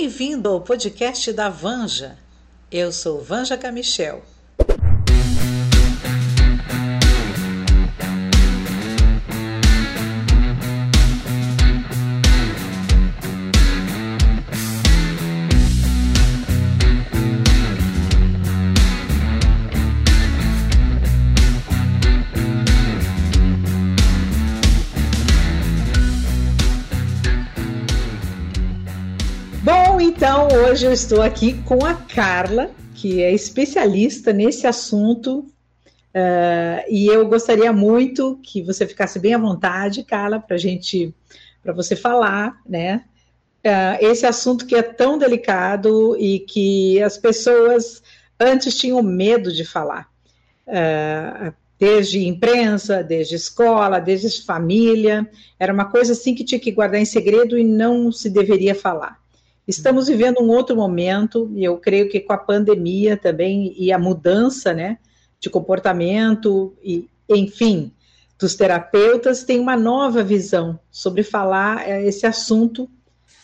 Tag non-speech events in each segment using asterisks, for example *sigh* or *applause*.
Bem-vindo ao podcast da Vanja. Eu sou Vanja Camichel. Hoje eu estou aqui com a Carla, que é especialista nesse assunto. Uh, e eu gostaria muito que você ficasse bem à vontade, Carla, para gente, para você falar, né? Uh, esse assunto que é tão delicado e que as pessoas antes tinham medo de falar. Uh, desde imprensa, desde escola, desde família, era uma coisa assim que tinha que guardar em segredo e não se deveria falar. Estamos vivendo um outro momento, e eu creio que com a pandemia também e a mudança né, de comportamento, e enfim, dos terapeutas, tem uma nova visão sobre falar é, esse assunto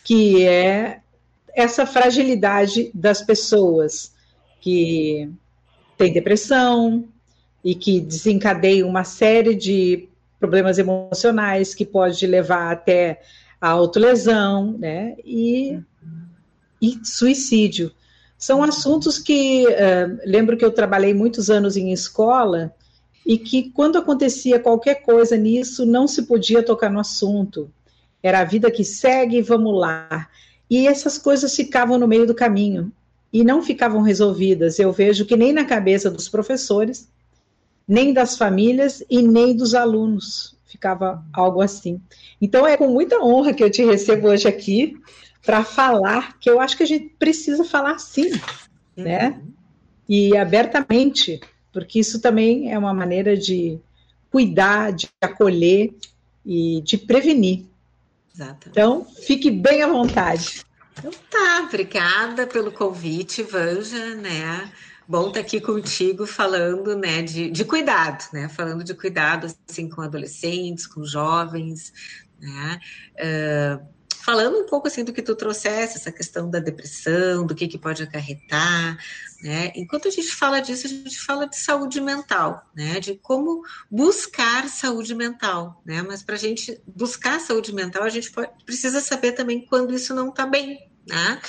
que é essa fragilidade das pessoas que têm depressão e que desencadeiam uma série de problemas emocionais que pode levar até a autolesão, né? E e suicídio. São assuntos que uh, lembro que eu trabalhei muitos anos em escola e que quando acontecia qualquer coisa nisso não se podia tocar no assunto. Era a vida que segue, vamos lá. E essas coisas ficavam no meio do caminho e não ficavam resolvidas. Eu vejo que nem na cabeça dos professores, nem das famílias e nem dos alunos ficava algo assim. Então é com muita honra que eu te recebo hoje aqui para falar, que eu acho que a gente precisa falar sim, uhum. né? E abertamente, porque isso também é uma maneira de cuidar, de acolher e de prevenir. Exatamente. Então, fique bem à vontade. Então tá, obrigada pelo convite, Vanja, né? Bom estar tá aqui contigo falando, né, de, de cuidado, né? Falando de cuidado, assim, com adolescentes, com jovens, né? Uh, falando um pouco assim do que tu trouxesse, essa questão da depressão, do que, que pode acarretar, né? Enquanto a gente fala disso, a gente fala de saúde mental, né? De como buscar saúde mental, né? Mas para a gente buscar saúde mental, a gente pode, precisa saber também quando isso não está bem, né?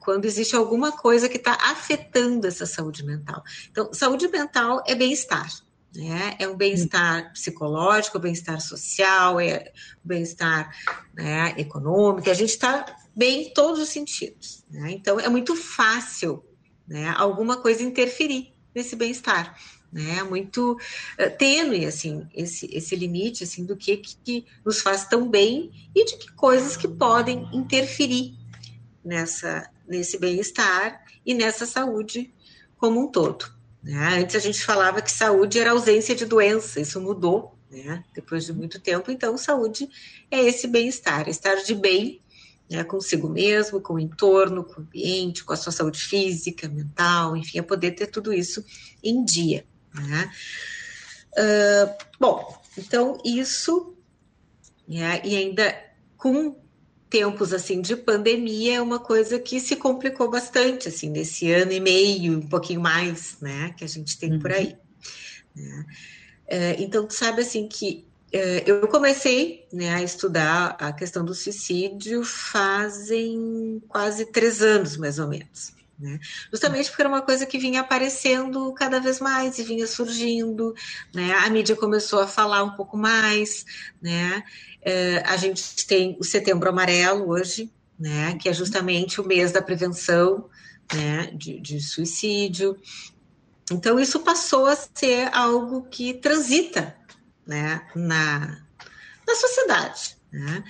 Quando existe alguma coisa que está afetando essa saúde mental. Então, saúde mental é bem-estar, né? É um bem-estar psicológico, bem-estar social, é bem-estar né, econômico. A gente está bem em todos os sentidos. Né? Então, é muito fácil né, alguma coisa interferir nesse bem-estar. Né? É muito uh, tênue assim, esse, esse limite assim, do que, que nos faz tão bem e de que coisas que podem interferir nessa, nesse bem-estar e nessa saúde como um todo. Né? Antes a gente falava que saúde era ausência de doença, isso mudou, né? Depois de muito tempo, então saúde é esse bem-estar, estar de bem né, consigo mesmo, com o entorno, com o ambiente, com a sua saúde física, mental, enfim, é poder ter tudo isso em dia. Né? Uh, bom, então isso, né, e ainda com tempos assim de pandemia é uma coisa que se complicou bastante assim nesse ano e meio, um pouquinho mais, né, que a gente tem uhum. por aí. Né? É, então, tu sabe assim que é, eu comecei né, a estudar a questão do suicídio fazem quase três anos, mais ou menos. Né? Justamente porque era uma coisa que vinha aparecendo cada vez mais e vinha surgindo, né? A mídia começou a falar um pouco mais, né? É, a gente tem o Setembro Amarelo hoje, né? Que é justamente o mês da prevenção, né? De, de suicídio. Então isso passou a ser algo que transita, né? Na, na sociedade, né?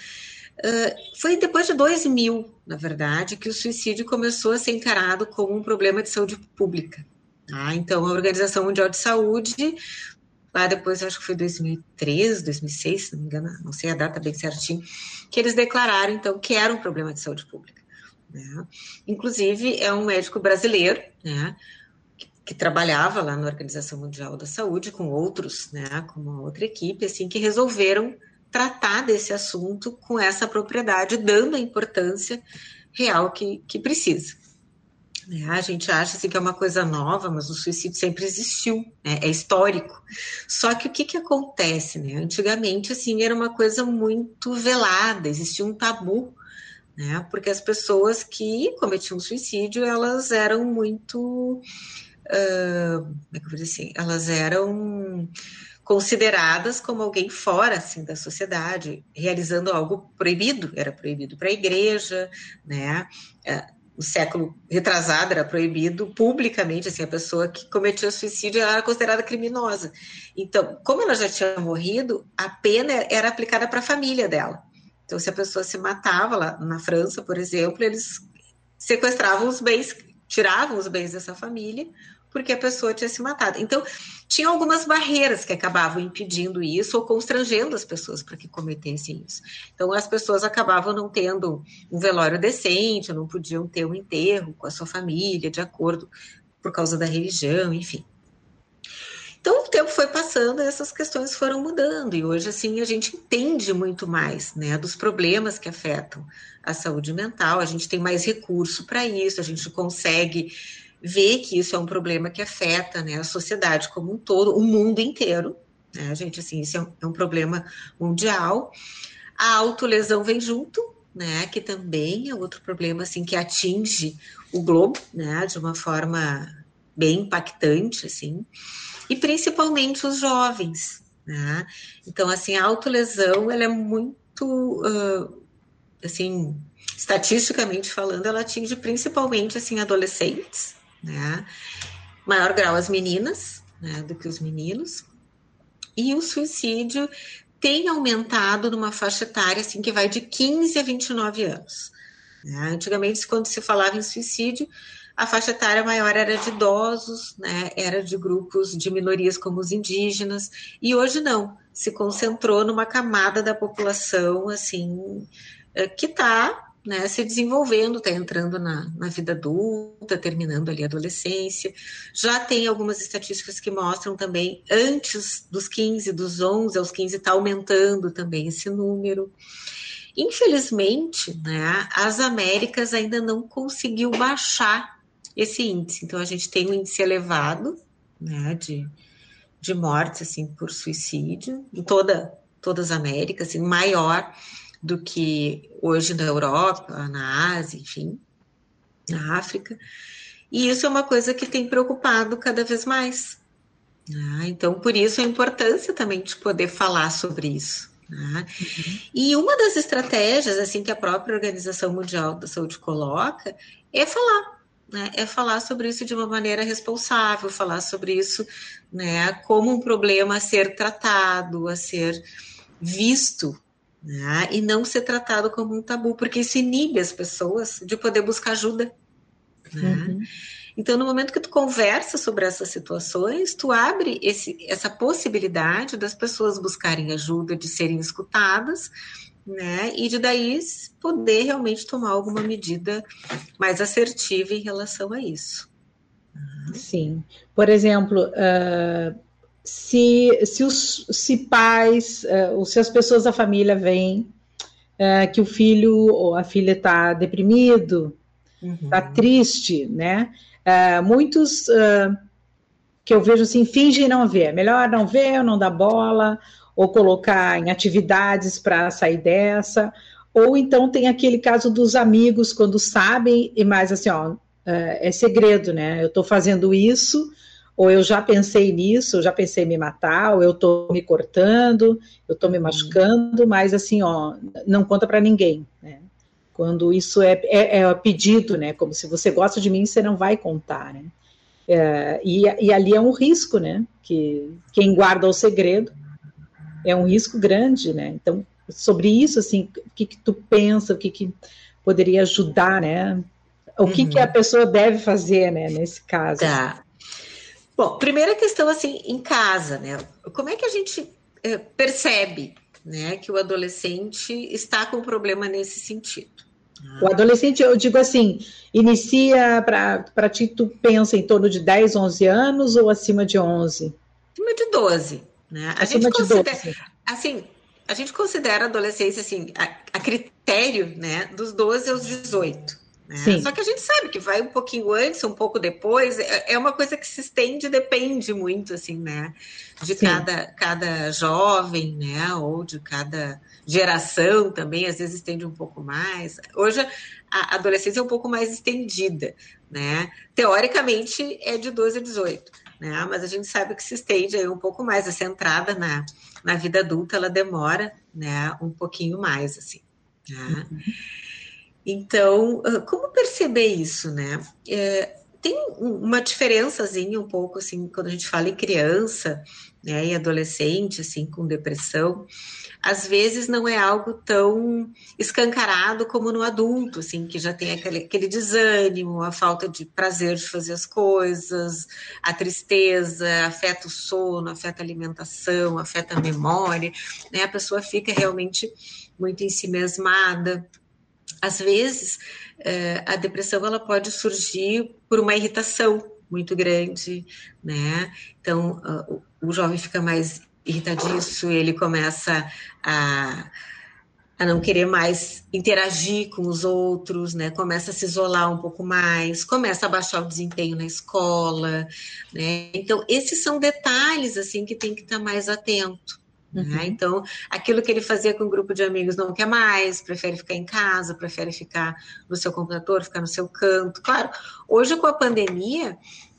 Uh, foi depois de 2000, na verdade, que o suicídio começou a ser encarado como um problema de saúde pública. Tá? Então, a Organização Mundial de Saúde, lá depois, acho que foi 2003, 2006, se não me engano, não sei a data bem certinho, que eles declararam, então, que era um problema de saúde pública. Né? Inclusive, é um médico brasileiro, né, que, que trabalhava lá na Organização Mundial da Saúde com outros, né, com uma outra equipe, assim, que resolveram tratar desse assunto com essa propriedade, dando a importância real que, que precisa. Né? A gente acha assim, que é uma coisa nova, mas o suicídio sempre existiu, né? é histórico. Só que o que, que acontece? Né? Antigamente, assim, era uma coisa muito velada, existia um tabu, né? porque as pessoas que cometiam suicídio, elas eram muito... Uh, como é que eu vou dizer assim? Elas eram consideradas como alguém fora assim da sociedade, realizando algo proibido, era proibido para a igreja, né? No século retrasado era proibido publicamente, assim, a pessoa que cometia suicídio era considerada criminosa. Então, como ela já tinha morrido, a pena era aplicada para a família dela. Então, se a pessoa se matava lá na França, por exemplo, eles sequestravam os bens, tiravam os bens dessa família, porque a pessoa tinha se matado. Então, tinha algumas barreiras que acabavam impedindo isso ou constrangendo as pessoas para que cometessem isso. Então, as pessoas acabavam não tendo um velório decente, não podiam ter um enterro com a sua família, de acordo por causa da religião, enfim. Então, o tempo foi passando essas questões foram mudando, e hoje, assim, a gente entende muito mais, né, dos problemas que afetam a saúde mental, a gente tem mais recurso para isso, a gente consegue vê que isso é um problema que afeta né, a sociedade como um todo, o mundo inteiro. Né, gente, assim, isso é um, é um problema mundial. A autolesão vem junto, né, que também é outro problema assim que atinge o globo, né, de uma forma bem impactante, assim, e principalmente os jovens, né? Então, assim, a autolesão, ela é muito, uh, assim, estatisticamente falando, ela atinge principalmente, assim, adolescentes, né? Maior grau as meninas né, do que os meninos. E o suicídio tem aumentado numa faixa etária assim, que vai de 15 a 29 anos. Né? Antigamente, quando se falava em suicídio, a faixa etária maior era de idosos, né? era de grupos de minorias como os indígenas, e hoje não, se concentrou numa camada da população assim eh, que está né, se desenvolvendo, está entrando na, na vida adulta, terminando ali a adolescência. Já tem algumas estatísticas que mostram também, antes dos 15, dos 11 aos 15, está aumentando também esse número. Infelizmente, né, as Américas ainda não conseguiu baixar esse índice. Então, a gente tem um índice elevado né, de, de mortes assim, por suicídio em toda, todas as Américas, assim, maior do que hoje na Europa, na Ásia, enfim, na África. E isso é uma coisa que tem preocupado cada vez mais. Né? Então, por isso a importância também de poder falar sobre isso. Né? E uma das estratégias assim que a própria Organização Mundial da Saúde coloca é falar, né? É falar sobre isso de uma maneira responsável, falar sobre isso, né? Como um problema a ser tratado, a ser visto né? e não ser tratado como um tabu, porque isso inibe as pessoas de poder buscar ajuda. Né? Uhum. Então, no momento que tu conversa sobre essas situações, tu abre esse, essa possibilidade das pessoas buscarem ajuda, de serem escutadas, né? E de daí poder realmente tomar alguma medida mais assertiva em relação a isso. Sim. Por exemplo, uh, se, se, os, se pais, uh, ou se as pessoas da família veem uh, que o filho ou a filha está deprimido, está uhum. triste, né? Uh, muitos que eu vejo assim fingem não ver, melhor não ver, não dar bola, ou colocar em atividades para sair dessa, ou então tem aquele caso dos amigos quando sabem e mais assim, ó, é segredo, né? Eu estou fazendo isso ou eu já pensei nisso, eu já pensei em me matar, ou eu estou me cortando, eu estou me uhum. machucando, mas assim, ó, não conta para ninguém, né? Quando isso é, é, é, pedido, né? Como se você gosta de mim, você não vai contar, né? É, e, e, ali é um risco, né? Que quem guarda o segredo é um risco grande, né? Então, sobre isso, assim, o que, que tu pensa, o que, que poderia ajudar, né? O que, uhum. que a uhum. pessoa deve fazer, né, nesse caso? Tá. Bom, primeira questão assim, em casa, né? Como é que a gente é, percebe, né, que o adolescente está com problema nesse sentido? O adolescente, eu digo assim, inicia para ti, tu pensa em torno de 10, 11 anos ou acima de 11? Acima de 12, né? A acima gente considera, de 12. Assim, a gente considera a adolescência assim, a, a critério, né, dos 12 aos 18. Né? Só que a gente sabe que vai um pouquinho antes, um pouco depois, é, é uma coisa que se estende, depende muito, assim, né? De cada, cada jovem, né? Ou de cada geração também, às vezes estende um pouco mais. Hoje a adolescência é um pouco mais estendida, né? Teoricamente é de 12 a 18, né? Mas a gente sabe que se estende aí um pouco mais, essa entrada na, na vida adulta, ela demora, né? Um pouquinho mais, assim. Né? Uhum. Então, ah, como perceber isso, né? É, tem uma diferençazinha um pouco, assim, quando a gente fala em criança, né, e adolescente, assim, com depressão, às vezes não é algo tão escancarado como no adulto, assim, que já tem aquele, aquele desânimo, a falta de prazer de fazer as coisas, a tristeza, afeta o sono, afeta a alimentação, afeta a memória, né, a pessoa fica realmente muito ensimesmada, às vezes, é, a depressão ela pode surgir por uma irritação muito grande, né? Então, o jovem fica mais irritadiço, ele começa a, a não querer mais interagir com os outros, né? Começa a se isolar um pouco mais, começa a baixar o desempenho na escola, né? Então, esses são detalhes, assim, que tem que estar mais atento. Né? Uhum. Né? Então, aquilo que ele fazia com um grupo de amigos não quer mais, prefere ficar em casa, prefere ficar no seu computador, ficar no seu canto. Claro, hoje com a pandemia,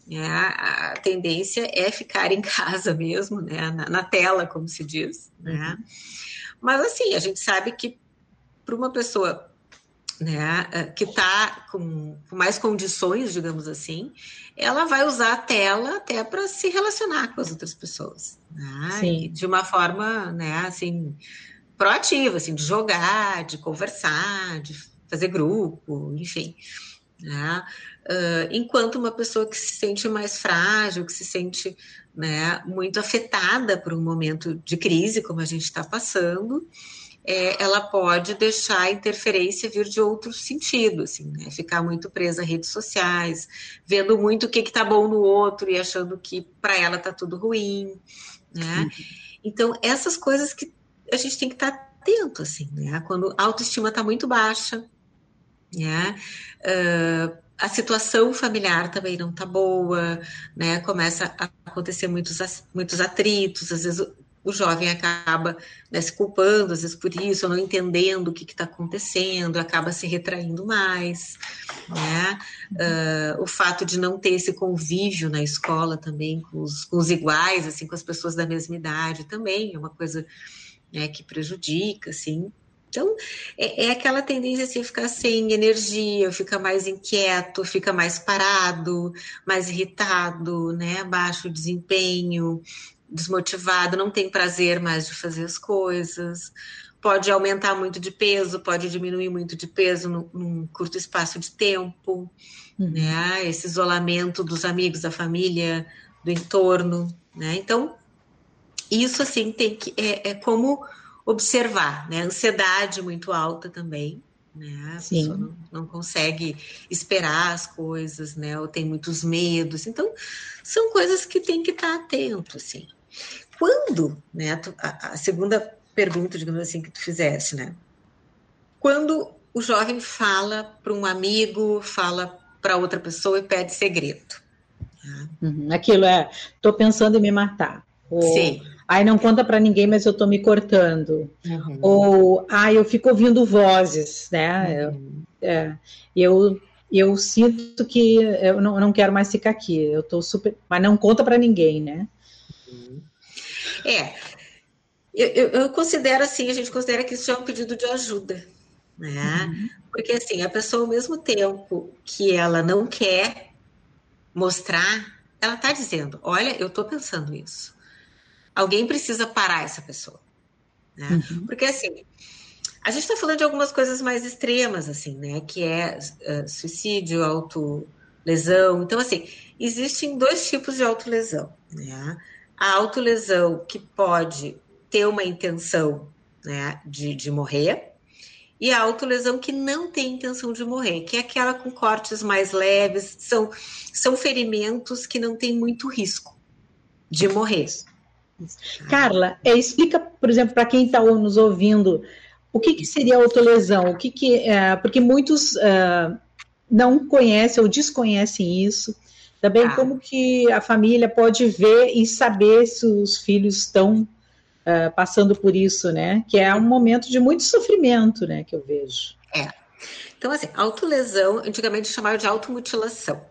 né, a tendência é ficar em *laughs* casa mesmo, né, na, na tela, como se diz. Né? Uhum. Mas, assim, a gente sabe que para uma pessoa né, eh, que está com, com, mais condições, digamos assim, ela vai usar a tela até para se relacionar com as outras pessoas, né, de uma forma, né, assim, proativa, assim, de jogar, de conversar, de fazer grupo, enfim. Né, uh, enquanto uma pessoa que se sente mais frágil, que se sente né, muito afetada por um momento de crise, como a gente está passando, é, ela pode deixar a interferência vir de outro sentido, assim, né? Ficar muito presa a redes sociais, vendo muito o que está bom no outro e achando que para ela está tudo ruim, né? Uhum. Então, essas coisas que a gente tem que estar tá atento, assim, né? Quando a autoestima está muito baixa, né? Uh, a situação familiar também não está boa, né? Começa a acontecer muitos, muitos atritos, às vezes o jovem acaba né, se culpando, às vezes por isso, não entendendo o que está acontecendo, acaba se retraindo mais. Né? Uh, o fato de não ter esse convívio na escola também com os, com os iguais, assim, com as pessoas da mesma idade, também é uma coisa né, que prejudica, assim. Então, é, é, aquela tendência assim, ficar sem energia, fica mais inquieto, fica mais parado, mais irritado, né? Baixo desempenho, desmotivado, não tem prazer mais de fazer as coisas, pode aumentar muito de peso, pode diminuir muito de peso num, num curto espaço de tempo, uhum. né? Esse isolamento dos amigos, da família, do entorno, né? Então, isso assim tem que é, é como observar, né? Ansiedade muito alta também, né? A Sim. pessoa não, não, consegue esperar as coisas, né? Ou tem muitos medos. Então, são coisas que tem que estar atento, assim. Quando, né, a, a segunda pergunta, digamos assim, que tu fizeste, né? Quando o jovem fala para um amigo, fala para outra pessoa e pede segredo. Uhum, aquilo é, tô pensando em me matar. Ou, Sim. Ai, não conta para ninguém, mas eu tô me cortando. Uhum. Ou, ai, eu fico ouvindo vozes, né? Uhum. Eu, é, eu, eu sinto que eu não, não quero mais ficar aqui. Eu tô super, mas não conta para ninguém, né? É, eu, eu, eu, considero assim, a gente considera que isso é um pedido de ajuda, né? Uhum. Porque assim, a pessoa ao mesmo tempo que ela não quer mostrar, ela está dizendo, olha, eu estou pensando isso. Alguém precisa parar essa pessoa, né? Uhum. Porque assim, a gente está falando de algumas coisas mais extremas, assim, né? Que é uh, suicídio, autolesão. Então, assim, existem dois tipos de autolesão, né? A autolesão que pode ter uma intenção né, de, de morrer, e a autolesão que não tem intenção de morrer, que é aquela com cortes mais leves, são, são ferimentos que não tem muito risco de morrer. Carla, é, explica, por exemplo, para quem está nos ouvindo, o que, que seria autolesão? O que, que é, porque muitos uh, não conhecem ou desconhecem isso. Também ah. como que a família pode ver e saber se os filhos estão uh, passando por isso, né? Que é um momento de muito sofrimento, né? Que eu vejo. É. Então, assim, autolesão, antigamente chamava de automutilação,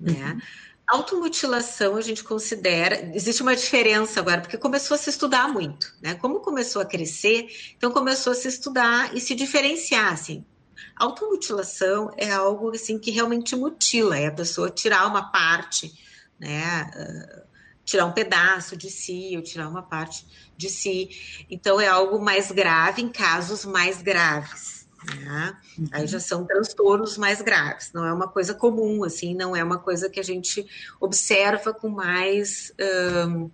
né? Uhum. Automutilação a gente considera, existe uma diferença agora, porque começou a se estudar muito, né? Como começou a crescer, então começou a se estudar e se diferenciar, assim. Automutilação é algo assim que realmente mutila, é a pessoa tirar uma parte, né? Uh, tirar um pedaço de si ou tirar uma parte de si. Então é algo mais grave em casos mais graves. Né? Uhum. Aí já são transtornos mais graves, não é uma coisa comum, assim, não é uma coisa que a gente observa com mais um,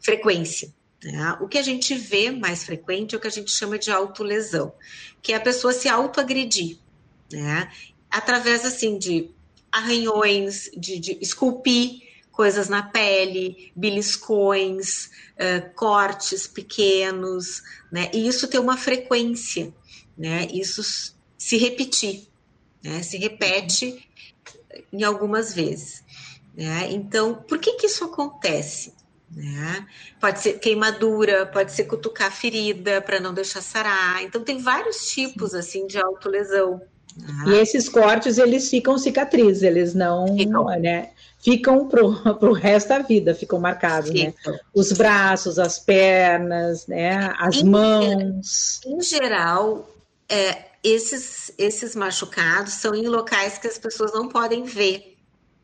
frequência. Né? O que a gente vê mais frequente é o que a gente chama de autolesão, que é a pessoa se autoagredir, né? através assim de arranhões, de, de esculpir coisas na pele, beliscões, uh, cortes pequenos, né? E isso tem uma frequência né? Isso se repetir, né? Se repete em algumas vezes, né? Então, por que que isso acontece? Né? Pode ser queimadura, pode ser cutucar ferida para não deixar sarar. Então tem vários tipos assim de autolesão. Né? E esses cortes eles ficam cicatrizes, eles não, ficam. né? Ficam pro, *laughs* pro resto da vida, ficam marcados, né? Os braços, as pernas, né? As em, mãos. Em geral, é, esses, esses machucados são em locais que as pessoas não podem ver,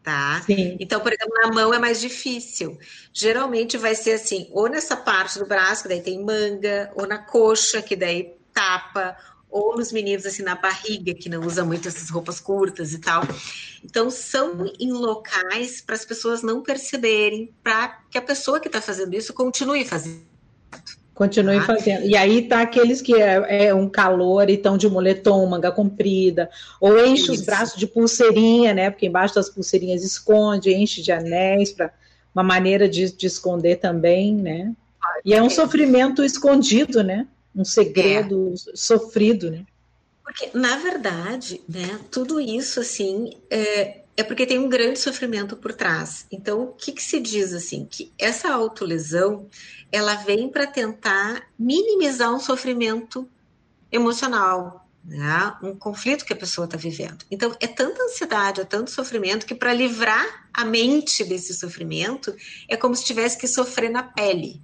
tá? Sim. Então, por exemplo, na mão é mais difícil. Geralmente vai ser assim, ou nessa parte do braço, que daí tem manga, ou na coxa, que daí tapa, ou nos meninos assim na barriga, que não usa muito essas roupas curtas e tal. Então, são em locais para as pessoas não perceberem, para que a pessoa que está fazendo isso continue fazendo. Continue ah. fazendo. E aí tá aqueles que é, é, um calor e estão de moletom, manga comprida, ou enche Isso. os braços de pulseirinha, né? Porque embaixo das pulseirinhas esconde, enche de anéis para uma maneira de, de, esconder também, né? E é um sofrimento escondido, né? Um segredo é. sofrido, né? Porque, na verdade, né, tudo isso, assim, é, é porque tem um grande sofrimento por trás. Então, o que, que se diz, assim? Que essa autolesão, ela vem para tentar minimizar um sofrimento emocional, né? um conflito que a pessoa está vivendo. Então, é tanta ansiedade, é tanto sofrimento, que para livrar a mente desse sofrimento, é como se tivesse que sofrer na pele.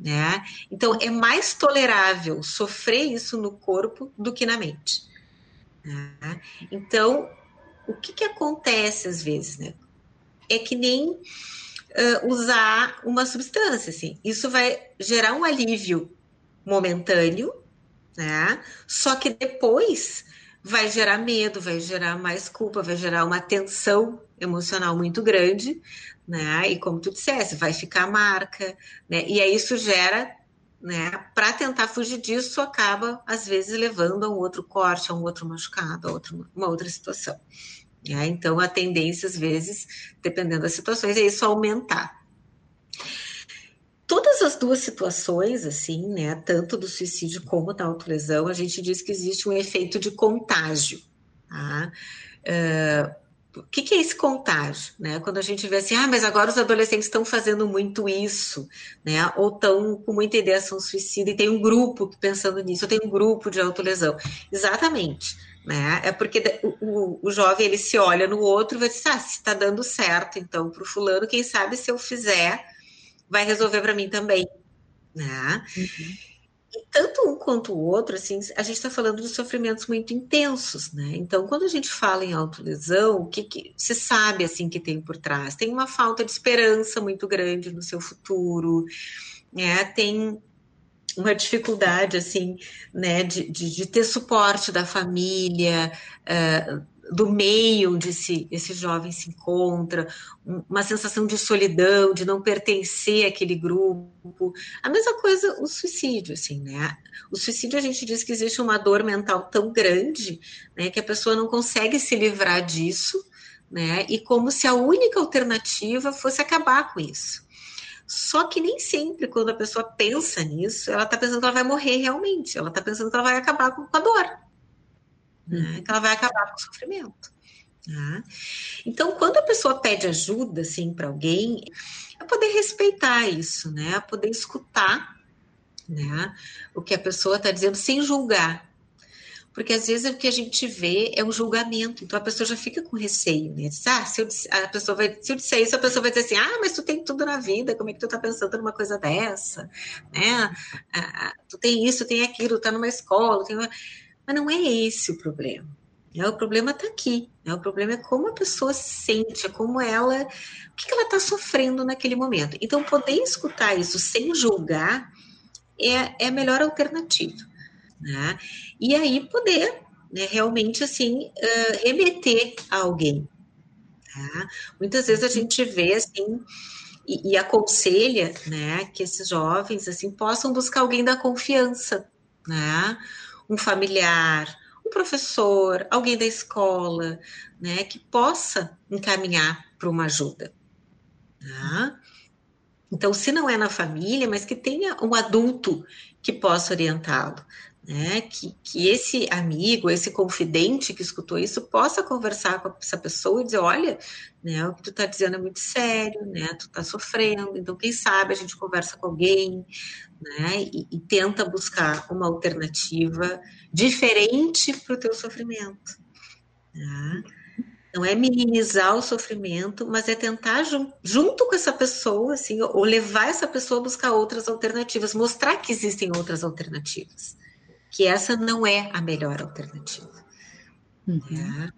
Né? Então, é mais tolerável sofrer isso no corpo do que na mente. Né? Então, o que, que acontece às vezes? Né? É que nem uh, usar uma substância, assim. Isso vai gerar um alívio momentâneo, né? Só que depois vai gerar medo, vai gerar mais culpa, vai gerar uma tensão emocional muito grande, né? E como tu disseste, vai ficar marca, né? E aí isso gera, né? Para tentar fugir disso, acaba às vezes levando a um outro corte, a um outro machucado, a outro, uma outra situação. Né? Então, a tendência, às vezes, dependendo das situações, é isso aumentar. Todas as duas situações, assim, né, tanto do suicídio como da autolesão, a gente diz que existe um efeito de contágio. Tá? Uh, o que, que, é esse contágio? Né? Quando a gente vê assim, ah, mas agora os adolescentes estão fazendo muito isso, né? ou estão com muita ideação suicida, e tem um grupo pensando nisso, tenho um grupo de autolesão. Exatamente né? É porque o, o, o, jovem ele se olha no outro e vai dizer, ah, se está dando certo, então para o fulano, quem sabe se eu fizer, vai resolver para mim também, né? Uhum. Tanto um quanto o outro, assim, a gente está falando de sofrimentos muito intensos, né? Então, quando a gente fala em autolesão, o que, que se sabe assim que tem por trás? Tem uma falta de esperança muito grande no seu futuro, né? Tem uma dificuldade assim, né, de, de, de ter suporte da família, uh, do meio onde esse, esse jovem se encontra, uma sensação de solidão, de não pertencer àquele grupo. A mesma coisa o suicídio, assim, né? O suicídio a gente diz que existe uma dor mental tão grande, né, que a pessoa não consegue se livrar disso, né? E como se a única alternativa fosse acabar com isso. Só que nem sempre, quando a pessoa pensa nisso, ela está pensando que ela vai morrer realmente. Ela está pensando que ela vai acabar com a dor, né? Uhum. que ela vai acabar com o sofrimento. Né? Então, quando a pessoa pede ajuda, assim, para alguém, é poder respeitar isso, né? É poder escutar, né? O que a pessoa está dizendo sem julgar. Porque às vezes o que a gente vê é um julgamento, então a pessoa já fica com receio, né? Diz, ah, se eu, a pessoa vai, se eu disser isso, a pessoa vai dizer assim: ah, mas tu tem tudo na vida, como é que tu tá pensando numa coisa dessa? Né? Ah, tu tem isso, tem aquilo, tá numa escola, tem uma... mas não é esse o problema. Né? O problema está aqui. Né? O problema é como a pessoa se sente, é como ela, o que ela está sofrendo naquele momento. Então, poder escutar isso sem julgar é, é a melhor alternativa. Né? E aí poder né, realmente assim uh, remeter a alguém. Tá? Muitas vezes a gente vê assim e, e, aconselha né, que esses jovens assim possam buscar alguém da confiança, né? Um familiar, um professor, alguém da escola, né, que possa encaminhar para uma ajuda. Tá? Então, se não é na família, mas que tenha um adulto que possa orientá-lo, né? Que, que esse amigo, esse confidente que escutou isso possa conversar com essa pessoa e dizer, olha, né, o que tu está dizendo é muito sério, né? Tu está sofrendo, então quem sabe a gente conversa com alguém, né? E, e tenta buscar uma alternativa diferente para o teu sofrimento. Né? Não é minimizar o sofrimento, mas é tentar jun junto com essa pessoa, assim, ou levar essa pessoa a buscar outras alternativas, mostrar que existem outras alternativas, que essa não é a melhor alternativa. Uhum. Né?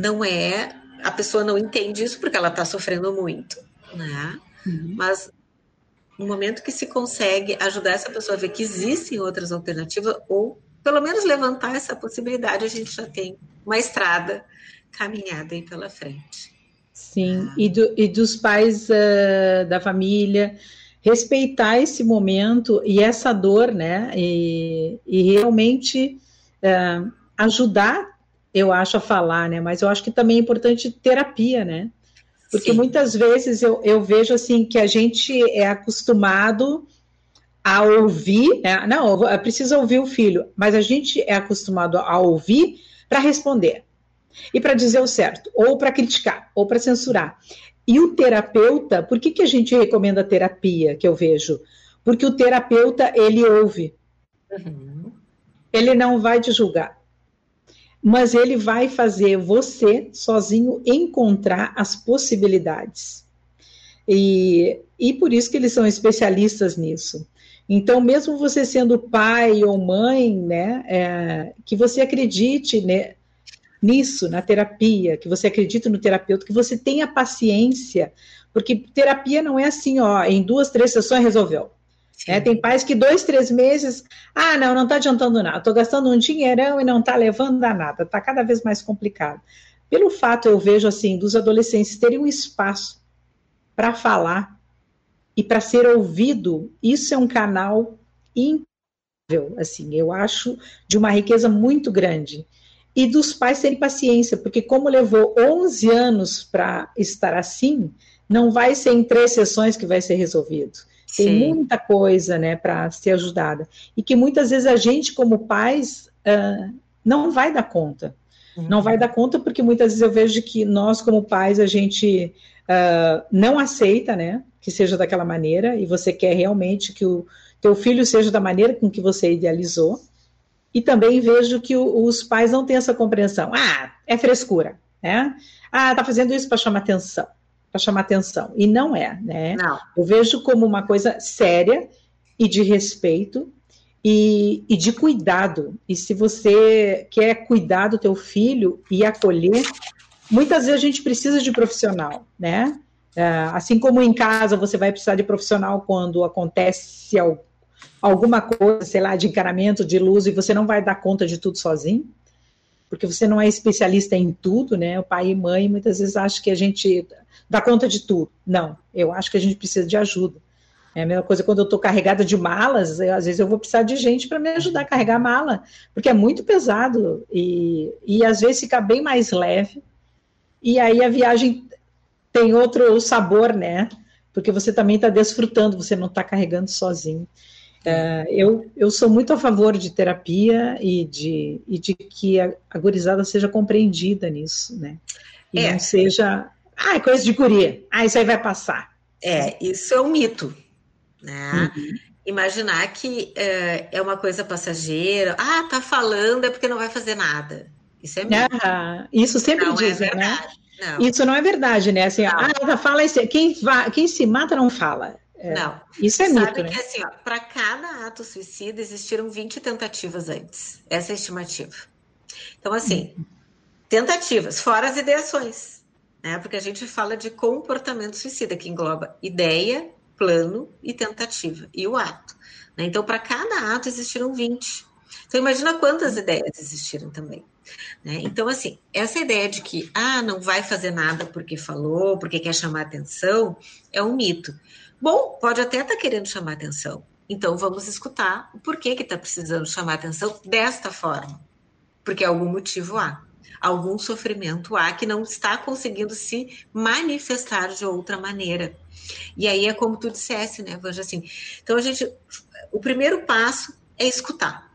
Não é, a pessoa não entende isso porque ela está sofrendo muito, né? Uhum. Mas no momento que se consegue ajudar essa pessoa a ver que existem outras alternativas, ou pelo menos levantar essa possibilidade, a gente já tem uma estrada caminhada aí pela frente. Sim, ah. e, do, e, dos pais uh, da família, respeitar esse momento e essa dor, né? E, e realmente uh, ajudar, eu acho, a falar, né? Mas eu acho que também é importante terapia, né? Porque Sim. muitas vezes eu, eu vejo assim que a gente é acostumado a ouvir, né? não, precisa ouvir o filho, mas a gente é acostumado a ouvir para responder e para dizer o certo, ou para criticar, ou para censurar. E o terapeuta, por que, que a gente recomenda terapia, que eu vejo? Porque o terapeuta, ele ouve. Uhum. Ele não vai te julgar mas ele vai fazer você sozinho encontrar as possibilidades. E, e por isso que eles são especialistas nisso. Então, mesmo você sendo pai ou mãe, né, é, que você acredite né, nisso, na terapia, que você acredite no terapeuta, que você tenha paciência, porque terapia não é assim, ó, em duas, três sessões resolveu. É, tem pais que dois, três meses, ah, não, não está adiantando nada, estou gastando um dinheirão e não está levando a nada, está cada vez mais complicado. Pelo fato, eu vejo assim, dos adolescentes terem um espaço para falar e para ser ouvido, isso é um canal incrível, assim, eu acho de uma riqueza muito grande. E dos pais terem paciência, porque como levou 11 anos para estar assim, não vai ser em três sessões que vai ser resolvido tem Sim. muita coisa, né, para ser ajudada. E que muitas vezes a gente, como pais, uh, não vai dar conta. Uhum. Não vai dar conta porque muitas vezes eu vejo que nós, como pais, a gente uh, não aceita, né, que seja daquela maneira, e você quer realmente que o teu filho seja da maneira com que você idealizou. E também vejo que o, os pais não têm essa compreensão. Ah, é frescura, né? Ah, tá fazendo isso para chamar atenção para chamar atenção. E não é, né? Não. Eu vejo como uma coisa séria e de respeito e, e, de cuidado. E se você quer cuidar do teu filho e acolher, muitas vezes a gente precisa de profissional, né? É, assim como em casa você vai precisar de profissional quando acontece alguma coisa, sei lá, de encaramento, de luz, e você não vai dar conta de tudo sozinho, porque você não é especialista em tudo, né? O pai e mãe muitas vezes acham que a gente dá conta de tudo. Não, eu acho que a gente precisa de ajuda. É a mesma coisa quando eu estou carregada de malas, eu, às vezes eu vou precisar de gente para me ajudar a carregar a mala, porque é muito pesado e, e às vezes fica bem mais leve. E aí a viagem tem outro sabor, né? Porque você também está desfrutando, você não está carregando sozinho. É, eu, eu sou muito a favor de terapia e de, e de que a, a gurizada seja compreendida nisso, né? E é. não seja, ah, é coisa de guria, ah, isso aí vai passar. É, isso é um mito, né? Uhum. Imaginar que é, é, uma coisa passageira, ah, tá falando é porque não vai fazer nada. Isso é mito. Ah, isso sempre não é dizem, é né? Não. Isso não é verdade, né? Assim, não. ah, ela fala quem, quem se mata não fala. É, não. Isso é Sabe mito, né? que assim, para cada ato suicida existiram 20 tentativas antes. Essa é a estimativa. Então, assim, uhum. tentativas, fora as ideações. Né? Porque a gente fala de comportamento suicida, que engloba ideia, plano e tentativa, e o ato. Né? Então, para cada ato existiram 20. Então, imagina quantas ideias existiram também. Né? Então, assim, essa ideia de que, ah, não vai fazer nada porque falou, porque quer chamar atenção, é um mito. Bom, pode até estar tá querendo chamar atenção. Então vamos escutar o porquê que está precisando chamar atenção desta forma. Porque algum motivo há. Algum sofrimento há que não está conseguindo se manifestar de outra maneira. E aí é como tu dissesse, né, Vanja, assim. Então a gente. O primeiro passo é escutar.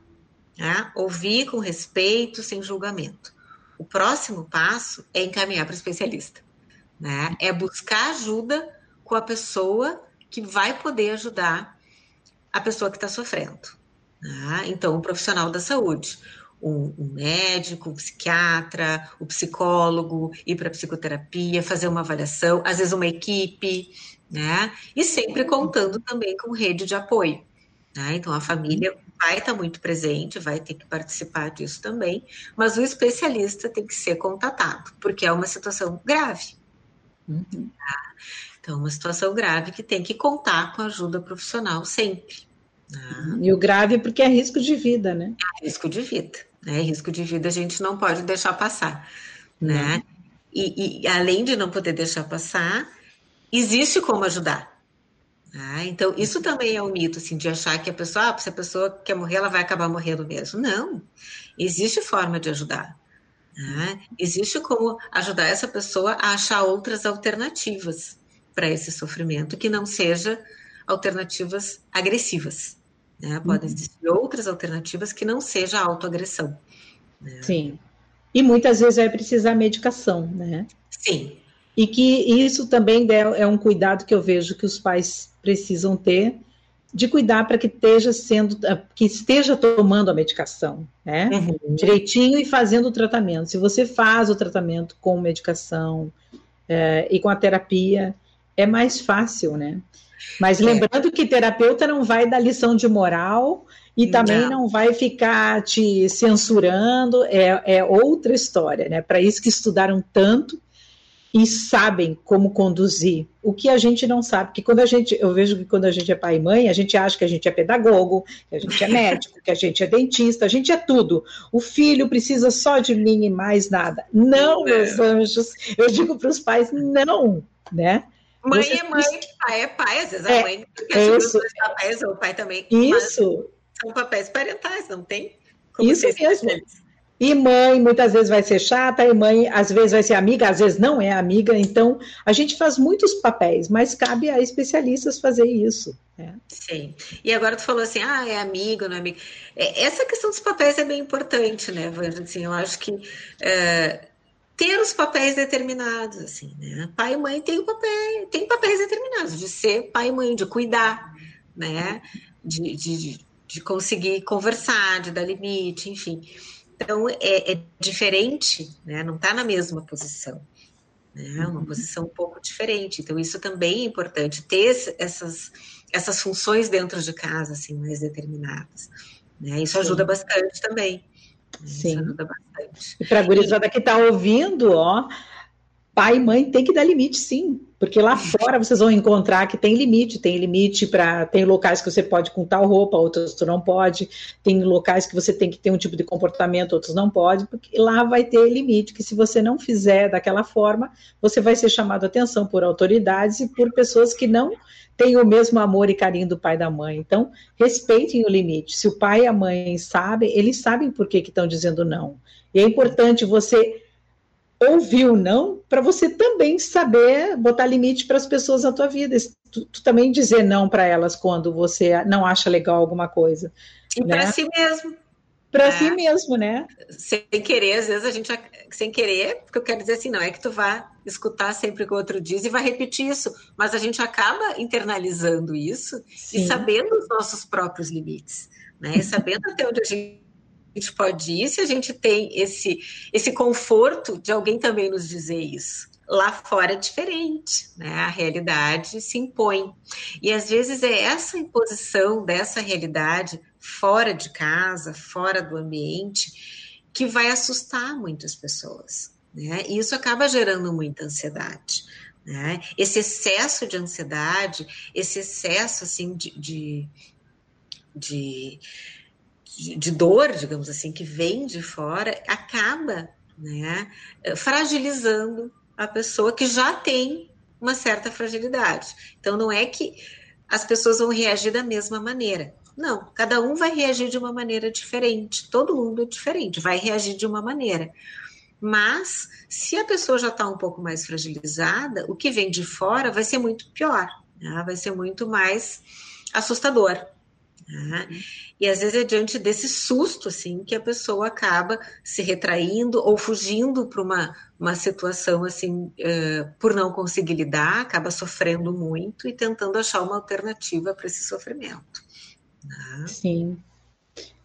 Né? Ouvir com respeito, sem julgamento. O próximo passo é encaminhar para o especialista. Né? É buscar ajuda com a pessoa que vai poder ajudar a pessoa que está sofrendo. Né? Então, o profissional da saúde, um, um médico, um psiquiatra, o psicólogo, ir para psicoterapia, fazer uma avaliação, às vezes uma equipe, né? E sempre contando também com rede de apoio. Né? Então, a família vai estar tá muito presente, vai ter que participar disso também, mas o especialista tem que ser contatado, porque é uma situação grave. Uhum. Tá? Então, uma situação grave que tem que contar com ajuda profissional sempre. Né? E o grave porque é risco de vida, né? É risco de vida. Né? Risco de vida a gente não pode deixar passar. Né? E, e, além de não poder deixar passar, existe como ajudar. Né? Então, isso também é um mito, assim, de achar que a pessoa, ah, se a pessoa quer morrer, ela vai acabar morrendo mesmo. Não. Existe forma de ajudar. Né? Existe como ajudar essa pessoa a achar outras alternativas para esse sofrimento que não seja alternativas agressivas. Né? Podem uhum. existir outras alternativas que não seja autoagressão. Né? Sim. E muitas vezes vai precisar medicação, né? Sim. E que isso também é um cuidado que eu vejo que os pais precisam ter de cuidar para que esteja sendo, que esteja tomando a medicação, né? Uhum. Direitinho e fazendo o tratamento. Se você faz o tratamento com medicação é, e com a terapia, é mais fácil, né? Mas é. lembrando que terapeuta não vai dar lição de moral e também não, não vai ficar te censurando, é, é outra história, né? Para isso que estudaram tanto e sabem como conduzir. O que a gente não sabe, que quando a gente, eu vejo que quando a gente é pai e mãe, a gente acha que a gente é pedagogo, que a gente é médico, que a gente é dentista, a gente é tudo. O filho precisa só de mim e mais nada. Não, é. meus anjos. Eu digo para os pais, não, né? Mãe Você é mãe, pai é pai, às vezes a é, mãe quer é os dois papéis, ou o pai também. Isso. São papéis parentais, não tem como Isso mesmo. E mãe muitas vezes vai ser chata, e mãe às vezes vai ser amiga, às vezes não é amiga. Então, a gente faz muitos papéis, mas cabe a especialistas fazer isso. Né? Sim. E agora tu falou assim, ah, é amigo, não é amigo. É, essa questão dos papéis é bem importante, né, Wanda? Assim, eu acho que é, ter os papéis determinados, assim, né? Pai e mãe têm papel, tem papéis determinados de ser pai e mãe, de cuidar, né? De, de, de conseguir conversar, de dar limite, enfim. Então é, é diferente, né? Não está na mesma posição. Né? Uma uhum. posição um pouco diferente. Então, isso também é importante, ter essas, essas funções dentro de casa, assim, mais determinadas. Né? Isso ajuda bastante também. Sim. Isso ajuda bastante. E para a gurizada que está ouvindo, ó, pai e mãe tem que dar limite, sim. Porque lá fora vocês vão encontrar que tem limite, tem limite para. Tem locais que você pode com tal roupa, outros tu não pode. Tem locais que você tem que ter um tipo de comportamento, outros não pode, porque lá vai ter limite, que se você não fizer daquela forma, você vai ser chamado a atenção por autoridades e por pessoas que não têm o mesmo amor e carinho do pai e da mãe. Então, respeitem o limite. Se o pai e a mãe sabem, eles sabem por que estão dizendo não. E é importante você ouvir o não, para você também saber botar limite para as pessoas na tua vida. Tu, tu também dizer não para elas quando você não acha legal alguma coisa. E né? para si mesmo. Para é. si mesmo, né? Sem querer, às vezes a gente, sem querer, porque eu quero dizer assim, não é que tu vá escutar sempre o que o outro diz e vai repetir isso, mas a gente acaba internalizando isso Sim. e sabendo os nossos próprios limites, né? E sabendo até onde a gente gente pode ir se a gente tem esse, esse conforto de alguém também nos dizer isso. Lá fora é diferente, né? A realidade se impõe. E às vezes é essa imposição dessa realidade fora de casa, fora do ambiente, que vai assustar muitas pessoas. Né? E isso acaba gerando muita ansiedade. Né? Esse excesso de ansiedade, esse excesso assim de, de, de de, dor, digamos assim, que vem de fora, acaba né, fragilizando a pessoa que já tem uma certa fragilidade. Então, não é que as pessoas vão reagir da mesma maneira. Não, cada um vai reagir de uma maneira diferente. Todo mundo é diferente, vai reagir de uma maneira. Mas, se a pessoa já está um pouco mais fragilizada, o que vem de fora vai ser muito pior, né? vai ser muito mais assustador. Né? E às vezes é diante desse susto assim que a pessoa acaba se retraindo ou fugindo para uma, uma situação assim uh, por não conseguir lidar, acaba sofrendo muito e tentando achar uma alternativa para esse sofrimento. Né? Sim.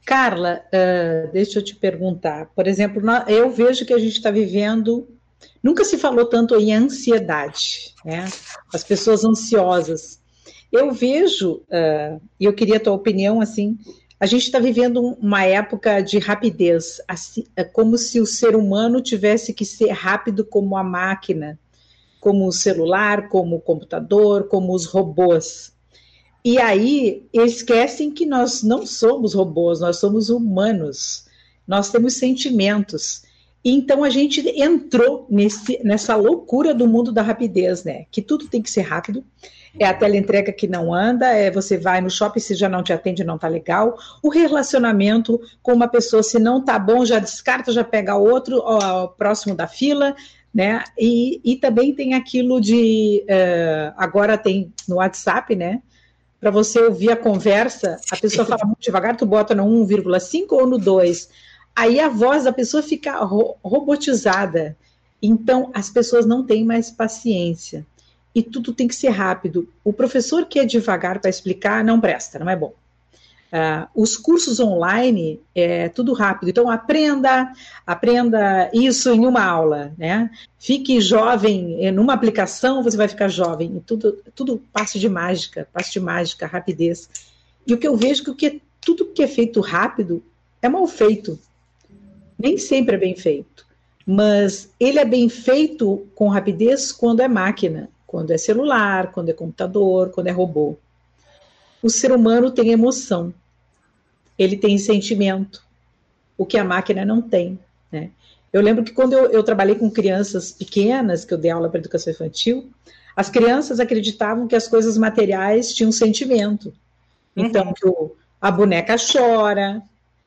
Carla, uh, deixa eu te perguntar. Por exemplo, eu vejo que a gente está vivendo. Nunca se falou tanto em ansiedade, né? As pessoas ansiosas. Eu vejo, uh, e eu queria a tua opinião, assim, a gente está vivendo uma época de rapidez, assim, é como se o ser humano tivesse que ser rápido como a máquina, como o celular, como o computador, como os robôs. E aí esquecem que nós não somos robôs, nós somos humanos, nós temos sentimentos. Então a gente entrou nesse, nessa loucura do mundo da rapidez, né? Que tudo tem que ser rápido, é a teleentrega que não anda, é você vai no shopping, se já não te atende, não tá legal. O relacionamento com uma pessoa, se não tá bom, já descarta, já pega outro, ó, próximo da fila, né? E, e também tem aquilo de. Uh, agora tem no WhatsApp, né? Para você ouvir a conversa, a pessoa *laughs* fala muito devagar, tu bota no 1,5 ou no 2. Aí a voz da pessoa fica ro robotizada. Então, as pessoas não têm mais paciência e tudo tem que ser rápido. O professor que é devagar para explicar não presta, não é bom. Uh, os cursos online é tudo rápido, então aprenda, aprenda isso em uma aula, né? Fique jovem numa aplicação, você vai ficar jovem. E tudo, tudo passo de mágica, passo de mágica, rapidez. E o que eu vejo é que, o que tudo que é feito rápido é mal feito. Nem sempre é bem feito, mas ele é bem feito com rapidez quando é máquina quando é celular, quando é computador, quando é robô. O ser humano tem emoção, ele tem sentimento, o que a máquina não tem. Né? Eu lembro que quando eu, eu trabalhei com crianças pequenas, que eu dei aula para educação infantil, as crianças acreditavam que as coisas materiais tinham sentimento. Então, uhum. que o, a boneca chora,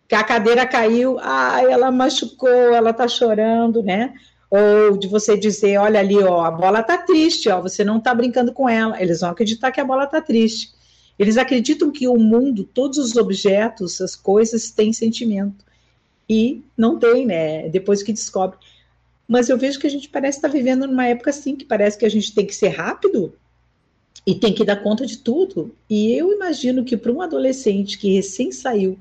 que a cadeira caiu, ah, ela machucou, ela está chorando, né? ou de você dizer, olha ali, ó, a bola tá triste, ó, você não tá brincando com ela. Eles vão acreditar que a bola tá triste. Eles acreditam que o mundo, todos os objetos, as coisas têm sentimento. E não tem, né? Depois que descobre. Mas eu vejo que a gente parece estar vivendo numa época assim, que parece que a gente tem que ser rápido e tem que dar conta de tudo. E eu imagino que para um adolescente que recém saiu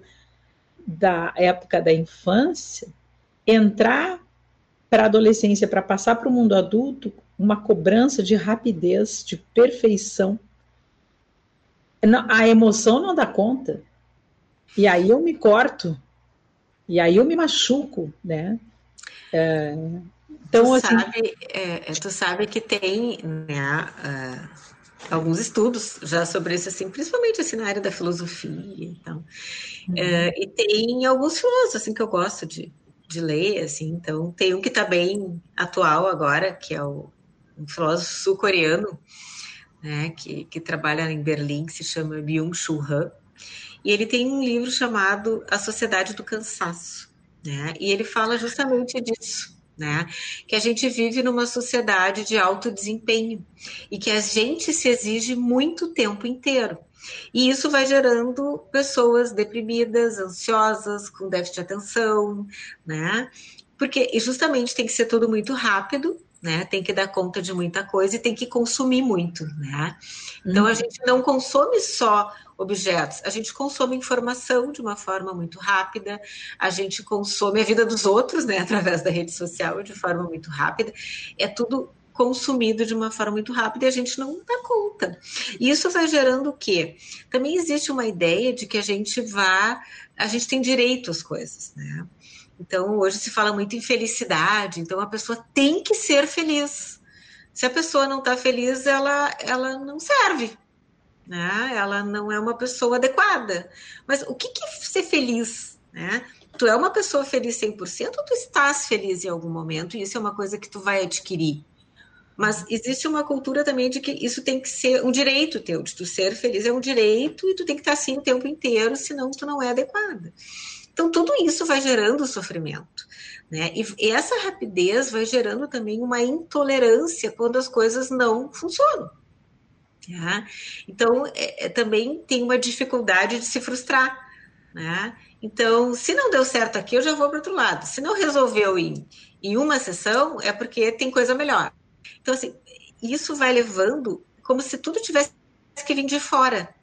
da época da infância, entrar para a adolescência, para passar para o mundo adulto, uma cobrança de rapidez, de perfeição. A emoção não dá conta. E aí eu me corto. E aí eu me machuco, né? É, então, tu, assim, sabe, é, é, tu sabe que tem né, uh, alguns estudos já sobre isso, assim, principalmente assim, na área da filosofia. Então, uhum. uh, e tem alguns filósofos assim, que eu gosto de, de ler, assim, então tem um que está bem atual agora, que é o um filósofo sul-coreano, né, que, que trabalha em Berlim, que se chama Byung-Chul Han, e ele tem um livro chamado A Sociedade do Cansaço, né, e ele fala justamente disso, né? Que a gente vive numa sociedade de alto desempenho e que a gente se exige muito tempo inteiro. E isso vai gerando pessoas deprimidas, ansiosas, com déficit de atenção, né? Porque justamente tem que ser tudo muito rápido, né? Tem que dar conta de muita coisa e tem que consumir muito, né? Então a uhum. gente não consome só objetos, a gente consome informação de uma forma muito rápida, a gente consome a vida dos outros, né, através da rede social de forma muito rápida. É tudo consumido de uma forma muito rápida e a gente não dá conta. E isso vai gerando o quê? Também existe uma ideia de que a gente vá, a gente tem direito às coisas, né? Então, hoje se fala muito em felicidade, então a pessoa tem que ser feliz. Se a pessoa não está feliz, ela, ela não serve, né? Ela não é uma pessoa adequada. Mas o que, que é ser feliz, né? Tu é uma pessoa feliz 100% ou tu estás feliz em algum momento? E isso é uma coisa que tu vai adquirir. Mas existe uma cultura também de que isso tem que ser um direito teu, de tu ser feliz é um direito e tu tem que estar assim o tempo inteiro, senão tu não é adequada. Então, tudo isso vai gerando sofrimento. Né? E, essa rapidez vai gerando também uma intolerância quando as coisas não funcionam. Tá? Então, é, é, também tem uma dificuldade de se frustrar. Né? Então, se não deu certo aqui, eu já vou para outro lado. Se não resolveu em, em uma sessão, é porque tem coisa melhor. Então, assim, isso vai levando como se tudo tivesse que vir de fora.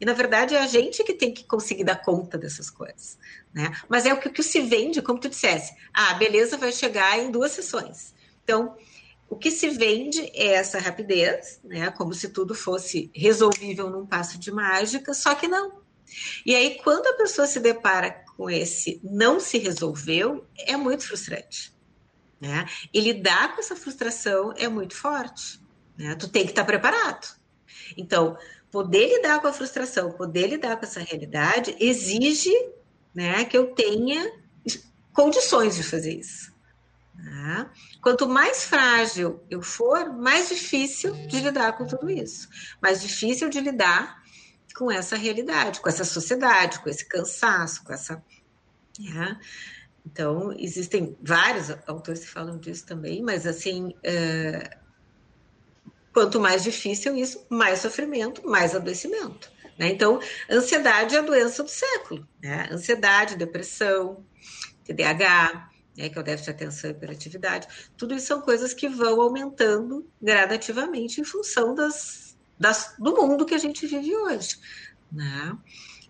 E, na verdade, é a gente que tem que conseguir dar conta dessas coisas. Né? Mas é o que, o que se vende, como tu dissesse. Ah, beleza, vai chegar em duas sessões. Então, o que se vende é essa rapidez, né? Como se tudo fosse resolvível num passo de mágica, só que não. E aí, quando a pessoa se depara com esse não se resolveu, é muito frustrante. Né? E lidar com essa frustração é muito forte. Né? Tu tem que estar preparado. Então, poder lidar com a frustração, poder lidar com essa realidade, exige né, que eu tenha condições de fazer isso. Né? Quanto mais frágil eu for, mais difícil de lidar com tudo isso. Mais difícil de lidar com essa realidade, com essa sociedade, com esse cansaço, com essa. Né? Então, existem vários autores que falam disso também, mas assim. É... Quanto mais difícil isso, mais sofrimento, mais adoecimento. Né? Então, ansiedade é a doença do século. Né? Ansiedade, depressão, TDAH, né, que é o déficit de atenção e hiperatividade. Tudo isso são coisas que vão aumentando gradativamente em função das, das, do mundo que a gente vive hoje. Né?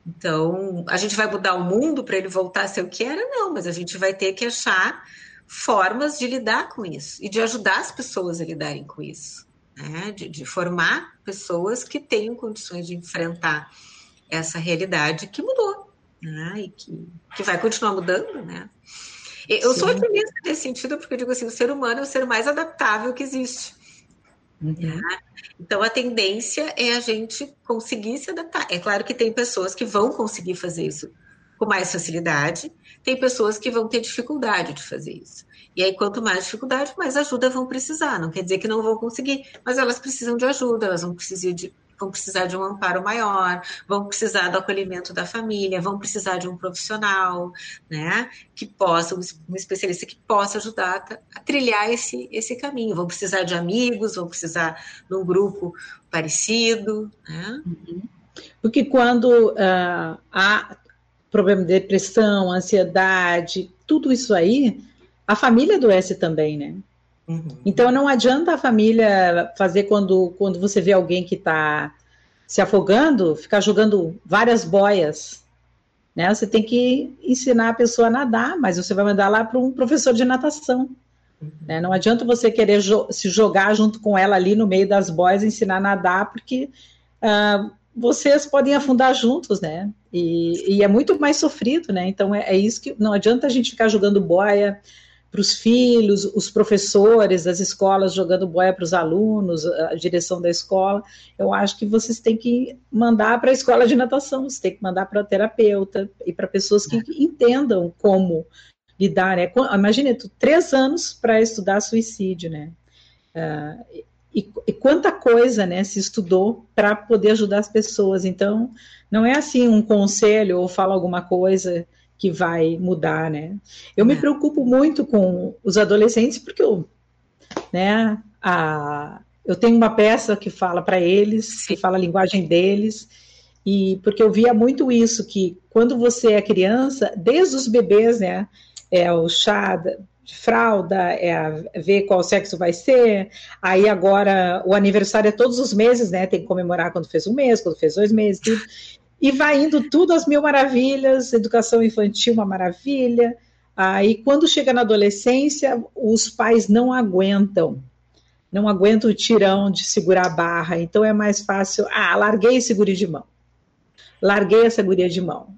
Então, a gente vai mudar o mundo para ele voltar a ser o que era? Não, mas a gente vai ter que achar formas de lidar com isso e de ajudar as pessoas a lidarem com isso. Né? De, de formar pessoas que tenham condições de enfrentar essa realidade que mudou né? e que, que vai continuar mudando, né? Eu Sim. sou otimista nesse sentido, porque eu digo assim: o ser humano é o ser mais adaptável que existe. Uhum. Né? Então, a tendência é a gente conseguir se adaptar. É claro que tem pessoas que vão conseguir fazer isso com mais facilidade, tem pessoas que vão ter dificuldade de fazer isso. E aí, quanto mais dificuldade, mais ajuda vão precisar. Não quer dizer que não vão conseguir, mas elas precisam de ajuda, elas vão precisar de, vão precisar de um amparo maior, vão precisar do acolhimento da família, vão precisar de um profissional, né, que possa, um especialista que possa ajudar a, trilhar esse, esse caminho. Vão precisar de amigos, vão precisar de um grupo parecido, né? Uhum. Porque quando uh, há problema de depressão, ansiedade, tudo isso aí, a família adoece também, né? Uhum. Então não adianta a família fazer quando, quando você vê alguém que está se afogando, ficar jogando várias boias. Né? Você tem que ensinar a pessoa a nadar, mas você vai mandar lá para um professor de natação. Uhum. Né? Não adianta você querer jo se jogar junto com ela ali no meio das boias e ensinar a nadar, porque uh, vocês podem afundar juntos, né? E, e, é muito mais sofrido, né? Então é, é isso que não adianta a gente ficar jogando boia para os filhos, os professores das escolas jogando boia para os alunos, a direção da escola. Eu acho que vocês têm que mandar para a escola de natação, você tem que mandar para o terapeuta e para pessoas que é. entendam como lidar. Né? Imagina, três anos para estudar suicídio, né? Uh, e, e, quanta coisa né, se estudou para poder ajudar as pessoas. Então, não é assim um conselho ou fala alguma coisa que vai mudar, né? Eu é. me preocupo muito com os adolescentes porque eu, né, a, eu tenho uma peça que fala para eles, Sim. que fala a linguagem deles, e porque eu via muito isso que quando você é criança, desde os bebês, né, é o chá de fralda, é ver qual sexo vai ser. Aí agora o aniversário é todos os meses, né? Tem que comemorar quando fez um mês, quando fez dois meses, tudo. E vai indo tudo às mil maravilhas, educação infantil uma maravilha. Aí quando chega na adolescência, os pais não aguentam. Não aguentam o tirão de segurar a barra, então é mais fácil. Ah, larguei esse guri de mão. Larguei essa guria de mão.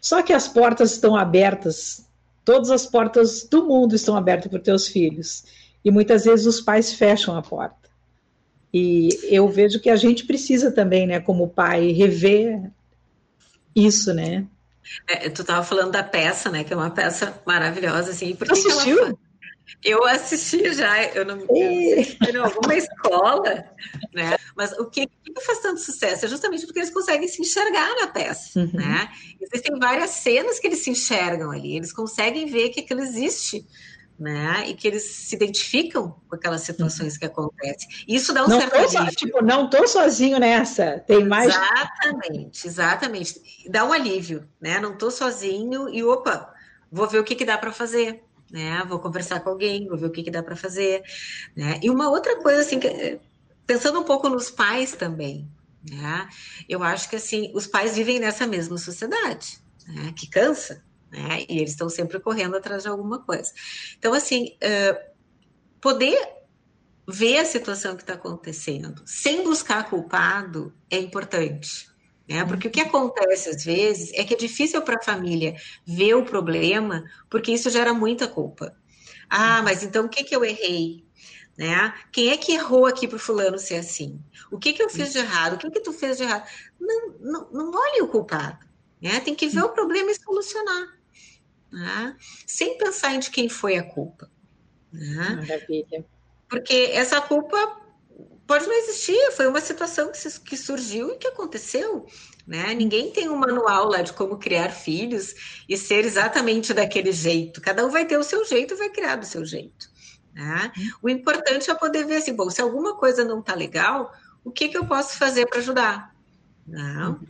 Só que as portas estão abertas Todas as portas do mundo estão abertas para teus filhos. E muitas vezes os pais fecham a porta. E eu vejo que a gente precisa também, né, como pai, rever isso, né? É, tu estava falando da peça, né, que é uma peça maravilhosa, assim. Porque Assistiu? Ela... Eu assisti já, eu não, sei em alguma escola, né? Mas o que, que faz tanto sucesso é justamente porque eles conseguem se enxergar na peça, uhum. né? Existem várias cenas que eles se enxergam ali, eles conseguem ver que aquilo existe, né? E que eles se identificam com aquelas situações uhum. que acontecem. Isso dá um não certo só, tipo, não tô sozinho nessa. Tem mais. Exatamente, exatamente. Dá um alívio, né? Não tô sozinho e opa, vou ver o que, que dá para fazer né? Vou conversar com alguém, vou ver o que, que dá para fazer, né? E uma outra coisa assim, que, pensando um pouco nos pais também, né? Eu acho que assim, os pais vivem nessa mesma sociedade, né? Que cansa, né? E eles estão sempre correndo atrás de alguma coisa. Então, assim, uh, poder ver a situação que está acontecendo sem buscar culpado é importante. Né? Porque o que acontece às vezes é que é difícil para a família ver o problema, porque isso gera muita culpa. Ah, mas então o que, que eu errei? Né? Quem é que errou aqui para o fulano ser assim? O que, que eu fiz de errado? O que, que tu fez de errado? Não, não, não olhe o culpado. Né? Tem que ver o problema e solucionar. Né? Sem pensar em de quem foi a culpa. Né? Maravilha. Porque essa culpa pode não existir, foi uma situação que, que surgiu e que aconteceu. Né? Ninguém tem um manual lá de como criar filhos e ser exatamente daquele jeito. Cada um vai ter o seu jeito e vai criar do seu jeito. Né? O importante é poder ver assim, bom, se alguma coisa não está legal, o que, que eu posso fazer para ajudar? Não.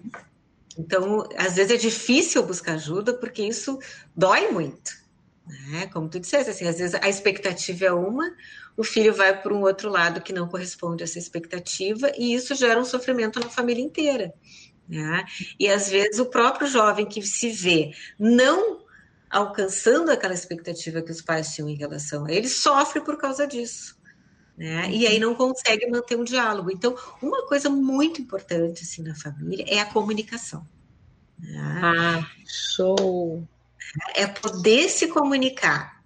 Então, às vezes é difícil buscar ajuda porque isso dói muito. Né? Como tu disseste, assim, às vezes a expectativa é uma, o filho vai para um outro lado que não corresponde a essa expectativa, e isso gera um sofrimento na família inteira. Né? E às vezes o próprio jovem que se vê não alcançando aquela expectativa que os pais tinham em relação a ele, sofre por causa disso. Né? E aí não consegue manter um diálogo. Então, uma coisa muito importante assim, na família é a comunicação. Né? Ah, show! É poder se comunicar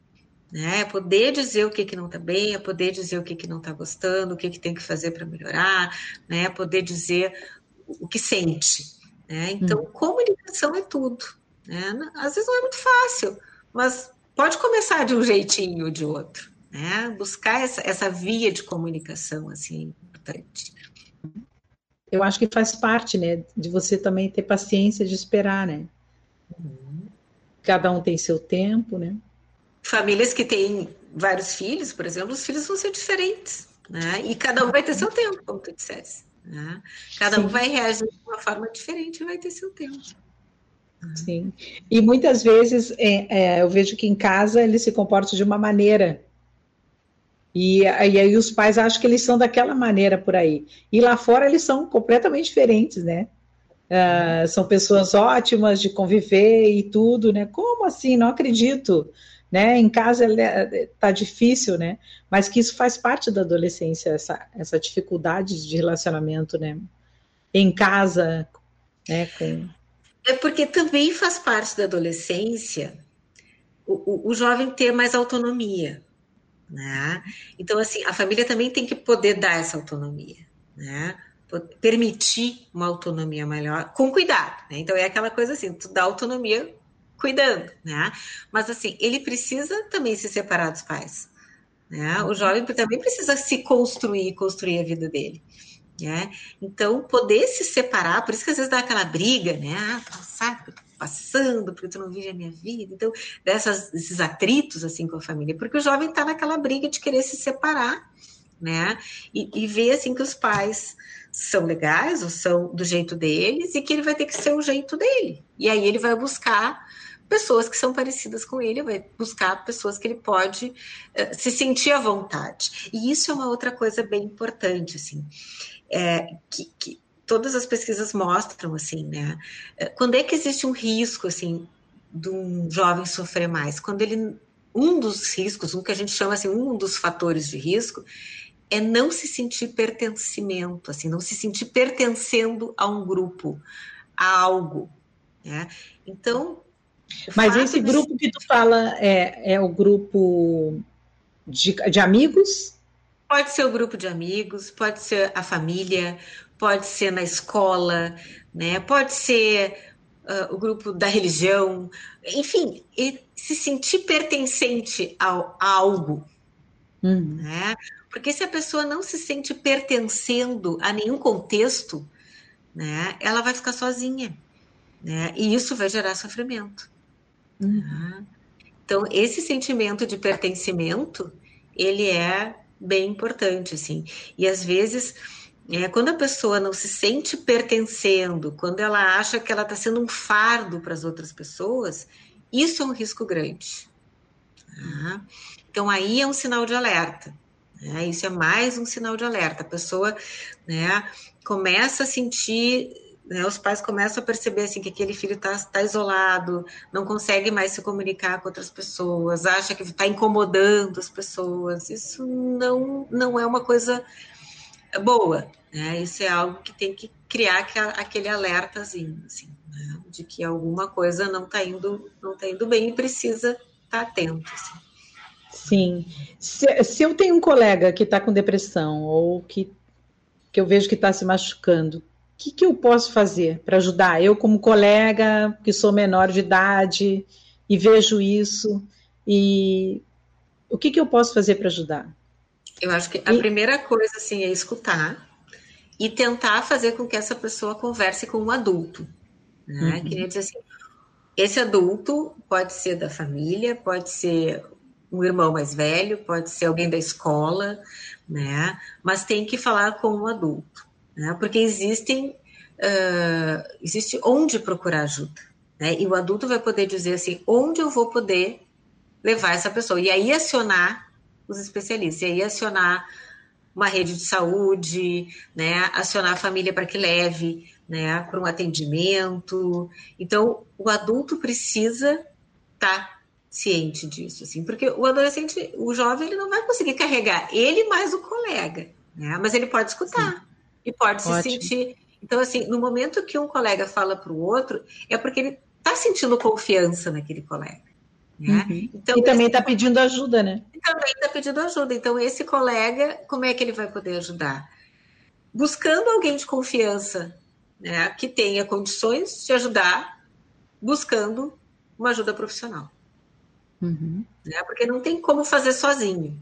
né? É poder dizer o que, que não está bem, é poder dizer o que, que não está gostando, o que, que tem que fazer para melhorar, né? É poder dizer o que sente. Né? Então, hum. comunicação é tudo. Né? Às vezes não é muito fácil, mas pode começar de um jeitinho ou de outro. Né? Buscar essa, essa via de comunicação assim, é importante. Eu acho que faz parte, né, de você também ter paciência de esperar, né? Uhum. Cada um tem seu tempo, né? famílias que têm vários filhos, por exemplo, os filhos vão ser diferentes, né? E cada um vai ter seu tempo, como tu disseste. Né? Cada Sim. um vai reagir de uma forma diferente e vai ter seu tempo. Sim. E muitas vezes é, é, eu vejo que em casa eles se comportam de uma maneira. E, e aí os pais acham que eles são daquela maneira por aí. E lá fora eles são completamente diferentes, né? Uh, são pessoas ótimas de conviver e tudo, né? Como assim? Não acredito né? Em casa está difícil, né? Mas que isso faz parte da adolescência, essa, essa dificuldade de relacionamento, né? Em casa, né? Com... É porque também faz parte da adolescência o, o, o jovem ter mais autonomia, né? Então, assim, a família também tem que poder dar essa autonomia, né? Permitir uma autonomia maior, com cuidado, né? Então, é aquela coisa assim, tu dá autonomia cuidando, né? Mas assim, ele precisa também se separar dos pais. Né? O jovem também precisa se construir, construir a vida dele. Né? Então, poder se separar, por isso que às vezes dá aquela briga, né? Ah, sabe, passando, porque tu não vive a minha vida. Então, dessas, desses atritos assim com a família, porque o jovem está naquela briga de querer se separar, né? E, e ver assim que os pais são legais ou são do jeito deles e que ele vai ter que ser o jeito dele. E aí ele vai buscar pessoas que são parecidas com ele, vai buscar pessoas que ele pode uh, se sentir à vontade. E isso é uma outra coisa bem importante, assim, é, que, que todas as pesquisas mostram, assim, né? Eh, quando é que existe um risco, assim, de um jovem sofrer mais? Quando ele um dos riscos, um que a gente chama assim, um dos fatores de risco, é não se sentir pertencimento, assim, não se sentir pertencendo a um grupo, a algo. Né? Então. Mas esse de... grupo que tu fala é, é o grupo de, de amigos? Pode ser o grupo de amigos, pode ser a família, pode ser na escola, né? Pode ser uh, o grupo da religião, enfim, se sentir pertencente ao, a algo, uhum. né? Porque se a pessoa não se sente pertencendo a nenhum contexto, né, ela vai ficar sozinha, né? E isso vai gerar sofrimento. Uhum. Né? Então, esse sentimento de pertencimento, ele é bem importante, assim. E às vezes, é, quando a pessoa não se sente pertencendo, quando ela acha que ela está sendo um fardo para as outras pessoas, isso é um risco grande. Então, aí é um sinal de alerta. Né? Isso é mais um sinal de alerta. A pessoa né, começa a sentir, né, os pais começam a perceber assim, que aquele filho está tá isolado, não consegue mais se comunicar com outras pessoas, acha que está incomodando as pessoas. Isso não, não é uma coisa boa. Né? Isso é algo que tem que criar aquele alertazinho, assim, né? de que alguma coisa não está indo, não tá indo bem e precisa estar tá atento. Assim. Sim. Se, se eu tenho um colega que está com depressão ou que, que eu vejo que está se machucando, o que, que eu posso fazer para ajudar? Eu, como colega, que sou menor de idade e vejo isso, e o que, que eu posso fazer para ajudar? Eu acho que a e... primeira coisa assim é escutar e tentar fazer com que essa pessoa converse com um adulto. Né? Uhum. Queria dizer assim, esse adulto pode ser da família, pode ser um irmão mais velho, pode ser alguém da escola, né? Mas tem que falar com um adulto, né? Porque existem, uh, existe onde procurar ajuda, né? E o adulto vai poder dizer assim, onde eu vou poder levar essa pessoa e aí acionar os especialistas, e aí acionar uma rede de saúde, né? Acionar a família para que leve, né? Para um atendimento. Então, o adulto precisa estar tá ciente disso, assim, porque o adolescente, o jovem, ele não vai conseguir carregar ele mais o colega, né? Mas ele pode escutar Sim. e pode Ótimo. se sentir. Então, assim, no momento que um colega fala para o outro, é porque ele está sentindo confiança naquele colega. Né? Uhum. Então, e também está pedindo ajuda, né? Também está pedindo ajuda. Então, esse colega, como é que ele vai poder ajudar? Buscando alguém de confiança, né, que tenha condições de ajudar, buscando uma ajuda profissional. Uhum. Né? Porque não tem como fazer sozinho.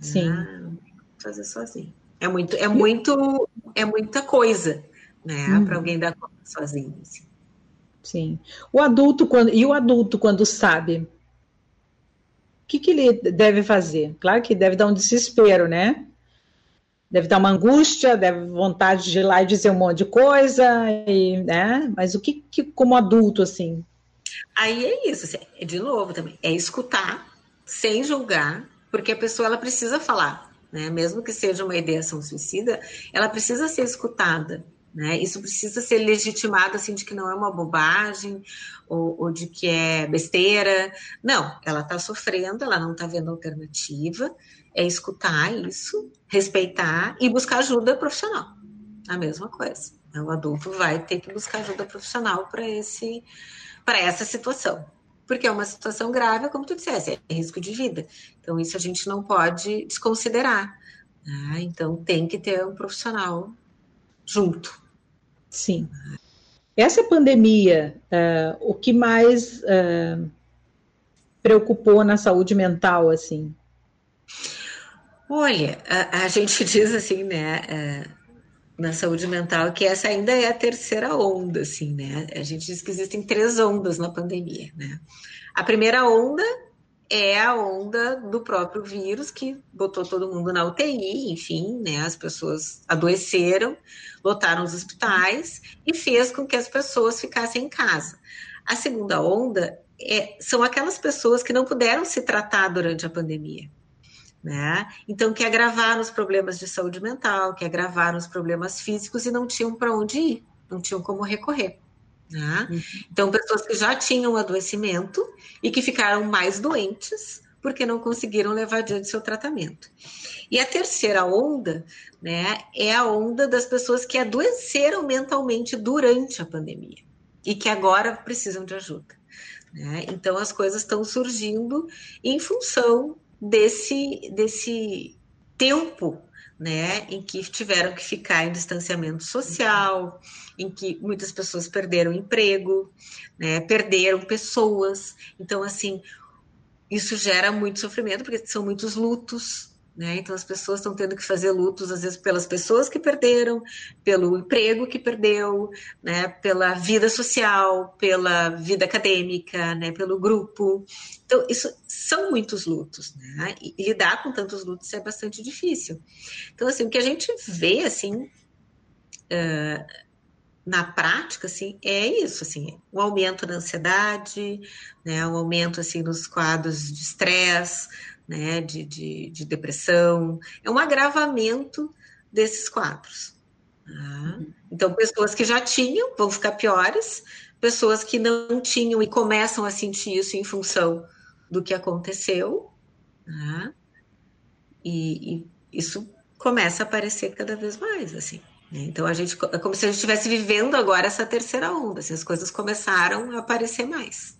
Sim. Né? Não tem como fazer sozinho. É muito, é muito, é muita coisa, né? Uhum. Para alguém dar conta sozinho. Assim. Sim. O adulto quando e o adulto quando sabe, que, que ele deve fazer? Claro que deve dar um desespero, né? Deve dar uma angústia, deve vontade de ir lá e dizer um monte de coisa, e, né? Mas o que, que como adulto assim, Aí é isso, assim, é de novo também, é escutar sem julgar, porque a pessoa ela precisa falar, né? Mesmo que seja uma ideação suicida, ela precisa ser escutada, né? Isso precisa ser legitimado assim de que não é uma bobagem ou, ou de que é besteira. Não, ela está sofrendo, ela não está vendo alternativa. É escutar isso, respeitar e buscar ajuda profissional. A mesma coisa. O adulto vai ter que buscar ajuda profissional para esse para essa situação. Porque é uma situação grave, como tu disseste, é risco de vida. Então, isso a gente não pode desconsiderar. Né? Então, tem que ter um profissional junto. Sim. Essa pandemia, uh, o que mais uh, preocupou na saúde mental, assim? Olha, a, a gente *laughs* diz assim, né? Uh, na saúde mental, que essa ainda é a terceira onda, assim, né? A gente diz que existem três ondas na pandemia, né? A primeira onda é a onda do próprio vírus que botou todo mundo na UTI, enfim, né? As pessoas adoeceram, lotaram os hospitais e fez com que as pessoas ficassem em casa. A segunda onda é, são aquelas pessoas que não puderam se tratar durante a pandemia. Né? Então, que agravaram os problemas de saúde mental, que agravaram os problemas físicos e não tinham para onde ir, não tinham como recorrer. Né? Uhum. Então, pessoas que já tinham adoecimento e que ficaram mais doentes porque não conseguiram levar adiante seu tratamento. E a terceira onda, né, é a onda das pessoas que adoeceram mentalmente durante a pandemia e que agora precisam de ajuda. Né? Então, as coisas estão surgindo em função desse, desse tempo né, em que tiveram que ficar em distanciamento social, em que muitas pessoas perderam emprego, né, perderam pessoas. Então, assim, isso gera muito sofrimento, porque são muitos lutos, né? Então as pessoas estão tendo que fazer lutos, às vezes, pelas pessoas que perderam, pelo emprego que perdeu, né? pela vida social, pela vida acadêmica, né? pelo grupo. Então, isso são muitos lutos, né? E, lidar com tantos lutos é bastante difícil. Então, assim, o que a gente vê, assim, uh, na prática, assim, é isso, assim, o um aumento da ansiedade, né, um aumento, assim, nos quadros de estresse, né, de, de, de depressão, é um agravamento desses quadros. Tá? Então, pessoas que já tinham vão ficar piores, pessoas que não tinham e começam a sentir isso em função do que aconteceu, tá? e, e, isso começa a aparecer cada vez mais, assim. Então, a gente, é como se a gente estivesse vivendo agora essa terceira onda, assim, as coisas começaram a aparecer mais.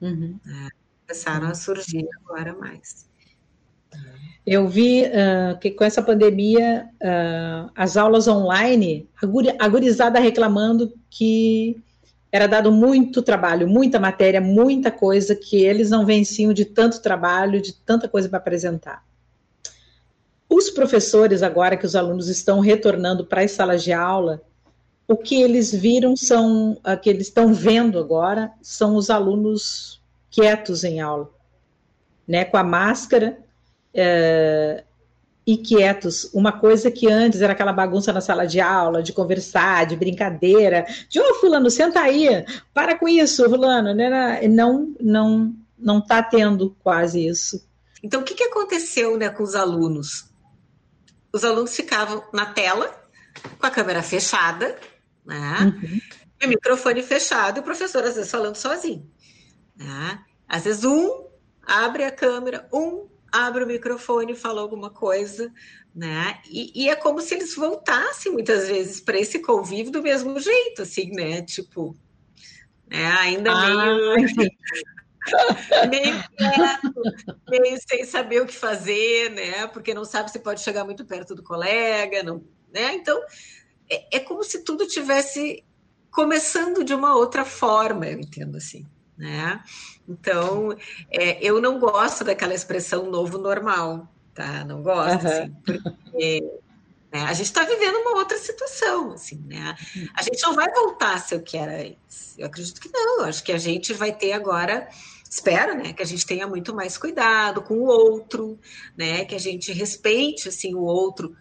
Uhum. Né? Começaram a surgir agora mais. Eu vi uh, que com essa pandemia, uh, as aulas online, a gurizada reclamando que era dado muito trabalho, muita matéria, muita coisa, que eles não venciam de tanto trabalho, de tanta coisa para apresentar. Os professores, agora que os alunos estão retornando para as salas de aula, o que eles viram são, o que eles estão vendo agora, são os alunos quietos em aula, né, com a máscara, é, e quietos. Uma coisa que antes era aquela bagunça na sala de aula, de conversar, de brincadeira, de ô oh, fulano, senta aí, para com isso, fulano, né? não não não está tendo quase isso. Então, o que, que aconteceu né, com os alunos? Os alunos ficavam na tela, com a câmera fechada, né? Uhum. E o microfone fechado, e o professor às vezes falando sozinho. Né? Às vezes um abre a câmera, um abre o microfone e fala alguma coisa, né? E, e é como se eles voltassem muitas vezes para esse convívio do mesmo jeito, assim, né? Tipo, né? ainda ah, meio. *laughs* *laughs* meio quieto, meio sem saber o que fazer, né? Porque não sabe se pode chegar muito perto do colega, não, né? Então é, é como se tudo tivesse começando de uma outra forma, eu entendo assim né? Então, é, eu não gosto daquela expressão novo normal, tá? Não gosto, uhum. assim, porque né, a gente está vivendo uma outra situação, assim, né? A gente não vai voltar a ser o que era antes. Eu acredito que não. Eu acho que a gente vai ter agora espero, né, que a gente tenha muito mais cuidado com o outro, né, que a gente respeite assim o outro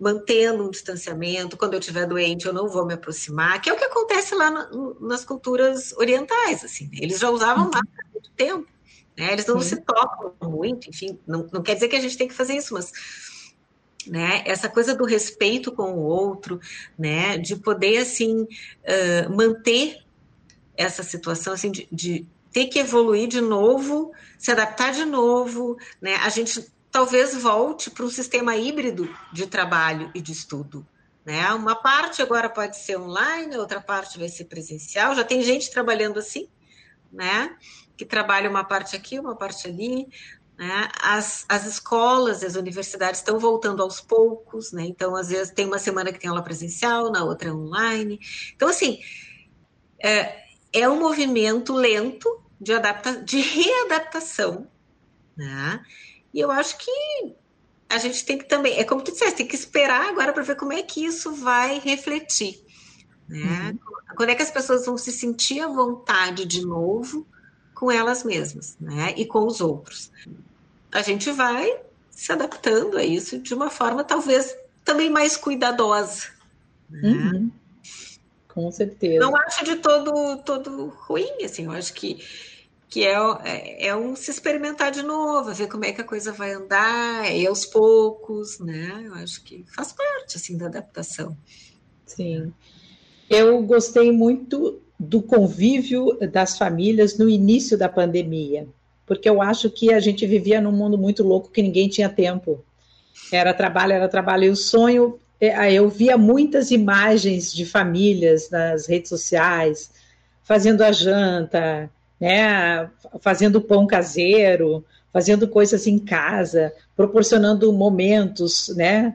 mantendo um distanciamento. Quando eu estiver doente, eu não vou me aproximar, que é o que acontece lá no, nas culturas orientais. Assim, né? Eles já usavam uhum. máscara há muito tempo. Né? Eles não Sim. se tocam muito, enfim, não, não quer dizer que a gente tem que fazer isso, mas né? Essa coisa do respeito com o outro, né? De poder assim uh, manter essa situação assim de, de, ter que evoluir de novo, se adaptar de novo, né? A gente talvez volte para um sistema híbrido de trabalho e de estudo. Né? Uma parte agora pode ser online, outra parte vai ser presencial. Já tem gente trabalhando assim, né? Que trabalha uma parte aqui, uma parte ali. Né? As, as escolas, as universidades estão voltando aos poucos, né? Então, às vezes, tem uma semana que tem aula presencial, na outra online. Então, assim, é, é um movimento lento de, adapta, de readaptação, né? E eu acho que a gente tem que também, é como tu disseste, tem que esperar agora para ver como é que isso vai refletir. Né? Uhum. Quando é que as pessoas vão se sentir à vontade de novo com elas mesmas, né? E com os outros. A gente vai se adaptando a isso de uma forma talvez também mais cuidadosa. Né? Uhum. Com certeza. Não acho de todo, todo ruim, assim, eu acho que, que é, é, é um se experimentar de novo, ver como é que a coisa vai andar, é aos poucos, né? Eu acho que faz parte, assim, da adaptação. Sim. Eu gostei muito do convívio das famílias no início da pandemia, porque eu acho que a gente vivia num mundo muito louco que ninguém tinha tempo. Era trabalho, era trabalho. E o sonho, eu via muitas imagens de famílias nas redes sociais, fazendo a janta, né, fazendo pão caseiro, fazendo coisas em casa, proporcionando momentos, né,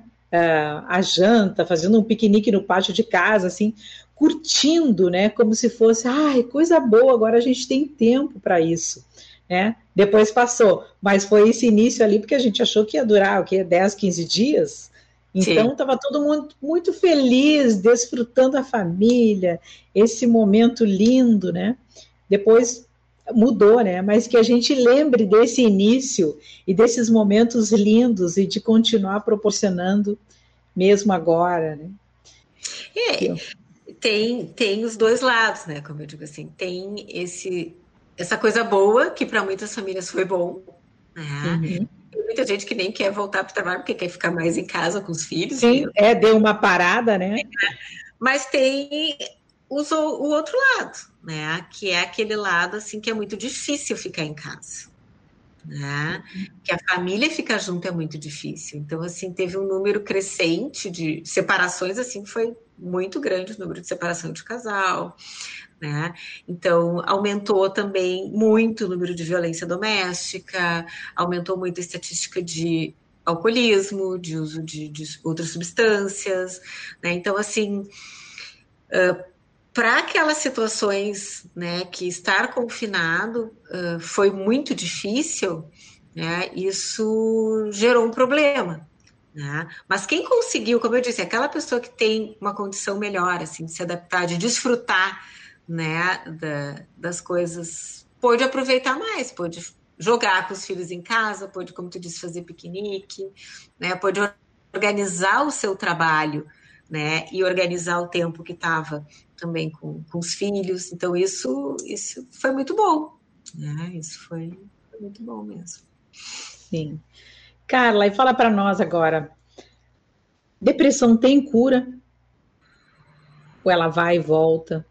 a janta, fazendo um piquenique no pátio de casa, assim, curtindo, né? Como se fosse, ai, coisa boa, agora a gente tem tempo para isso, né? Depois passou, mas foi esse início ali porque a gente achou que ia durar o quê? 10, 15 dias. Então estava todo mundo muito feliz, desfrutando a família, esse momento lindo, né? Depois mudou, né? Mas que a gente lembre desse início e desses momentos lindos e de continuar proporcionando mesmo agora, né? É, tem, tem os dois lados, né? Como eu digo assim, tem esse, essa coisa boa, que para muitas famílias foi bom, né? Uhum. Tem muita gente que nem quer voltar para o trabalho porque quer ficar mais em casa com os filhos. Sim, é, deu uma parada, né? Mas tem os, o outro lado, né? Que é aquele lado assim que é muito difícil ficar em casa. Né? Que a família ficar junto é muito difícil. Então, assim, teve um número crescente de separações, assim, foi muito grande o número de separação de casal, né? Então, aumentou também muito o número de violência doméstica, aumentou muito a estatística de alcoolismo, de uso de, de outras substâncias, né? Então, assim, uh, para aquelas situações, né, que estar confinado uh, foi muito difícil, né? Isso gerou um problema, né? Mas quem conseguiu, como eu disse, aquela pessoa que tem uma condição melhor, assim, de se adaptar, de desfrutar, né, da, das coisas, pôde aproveitar mais, pôde jogar com os filhos em casa, pôde, como tu disse, fazer piquenique, né, pôde organizar o seu trabalho, né, e organizar o tempo que estava também com, com os filhos. Então isso isso foi muito bom, né? Isso foi, muito bom mesmo. Sim. Carla, e fala para nós agora. Depressão tem cura? Ou ela vai e volta?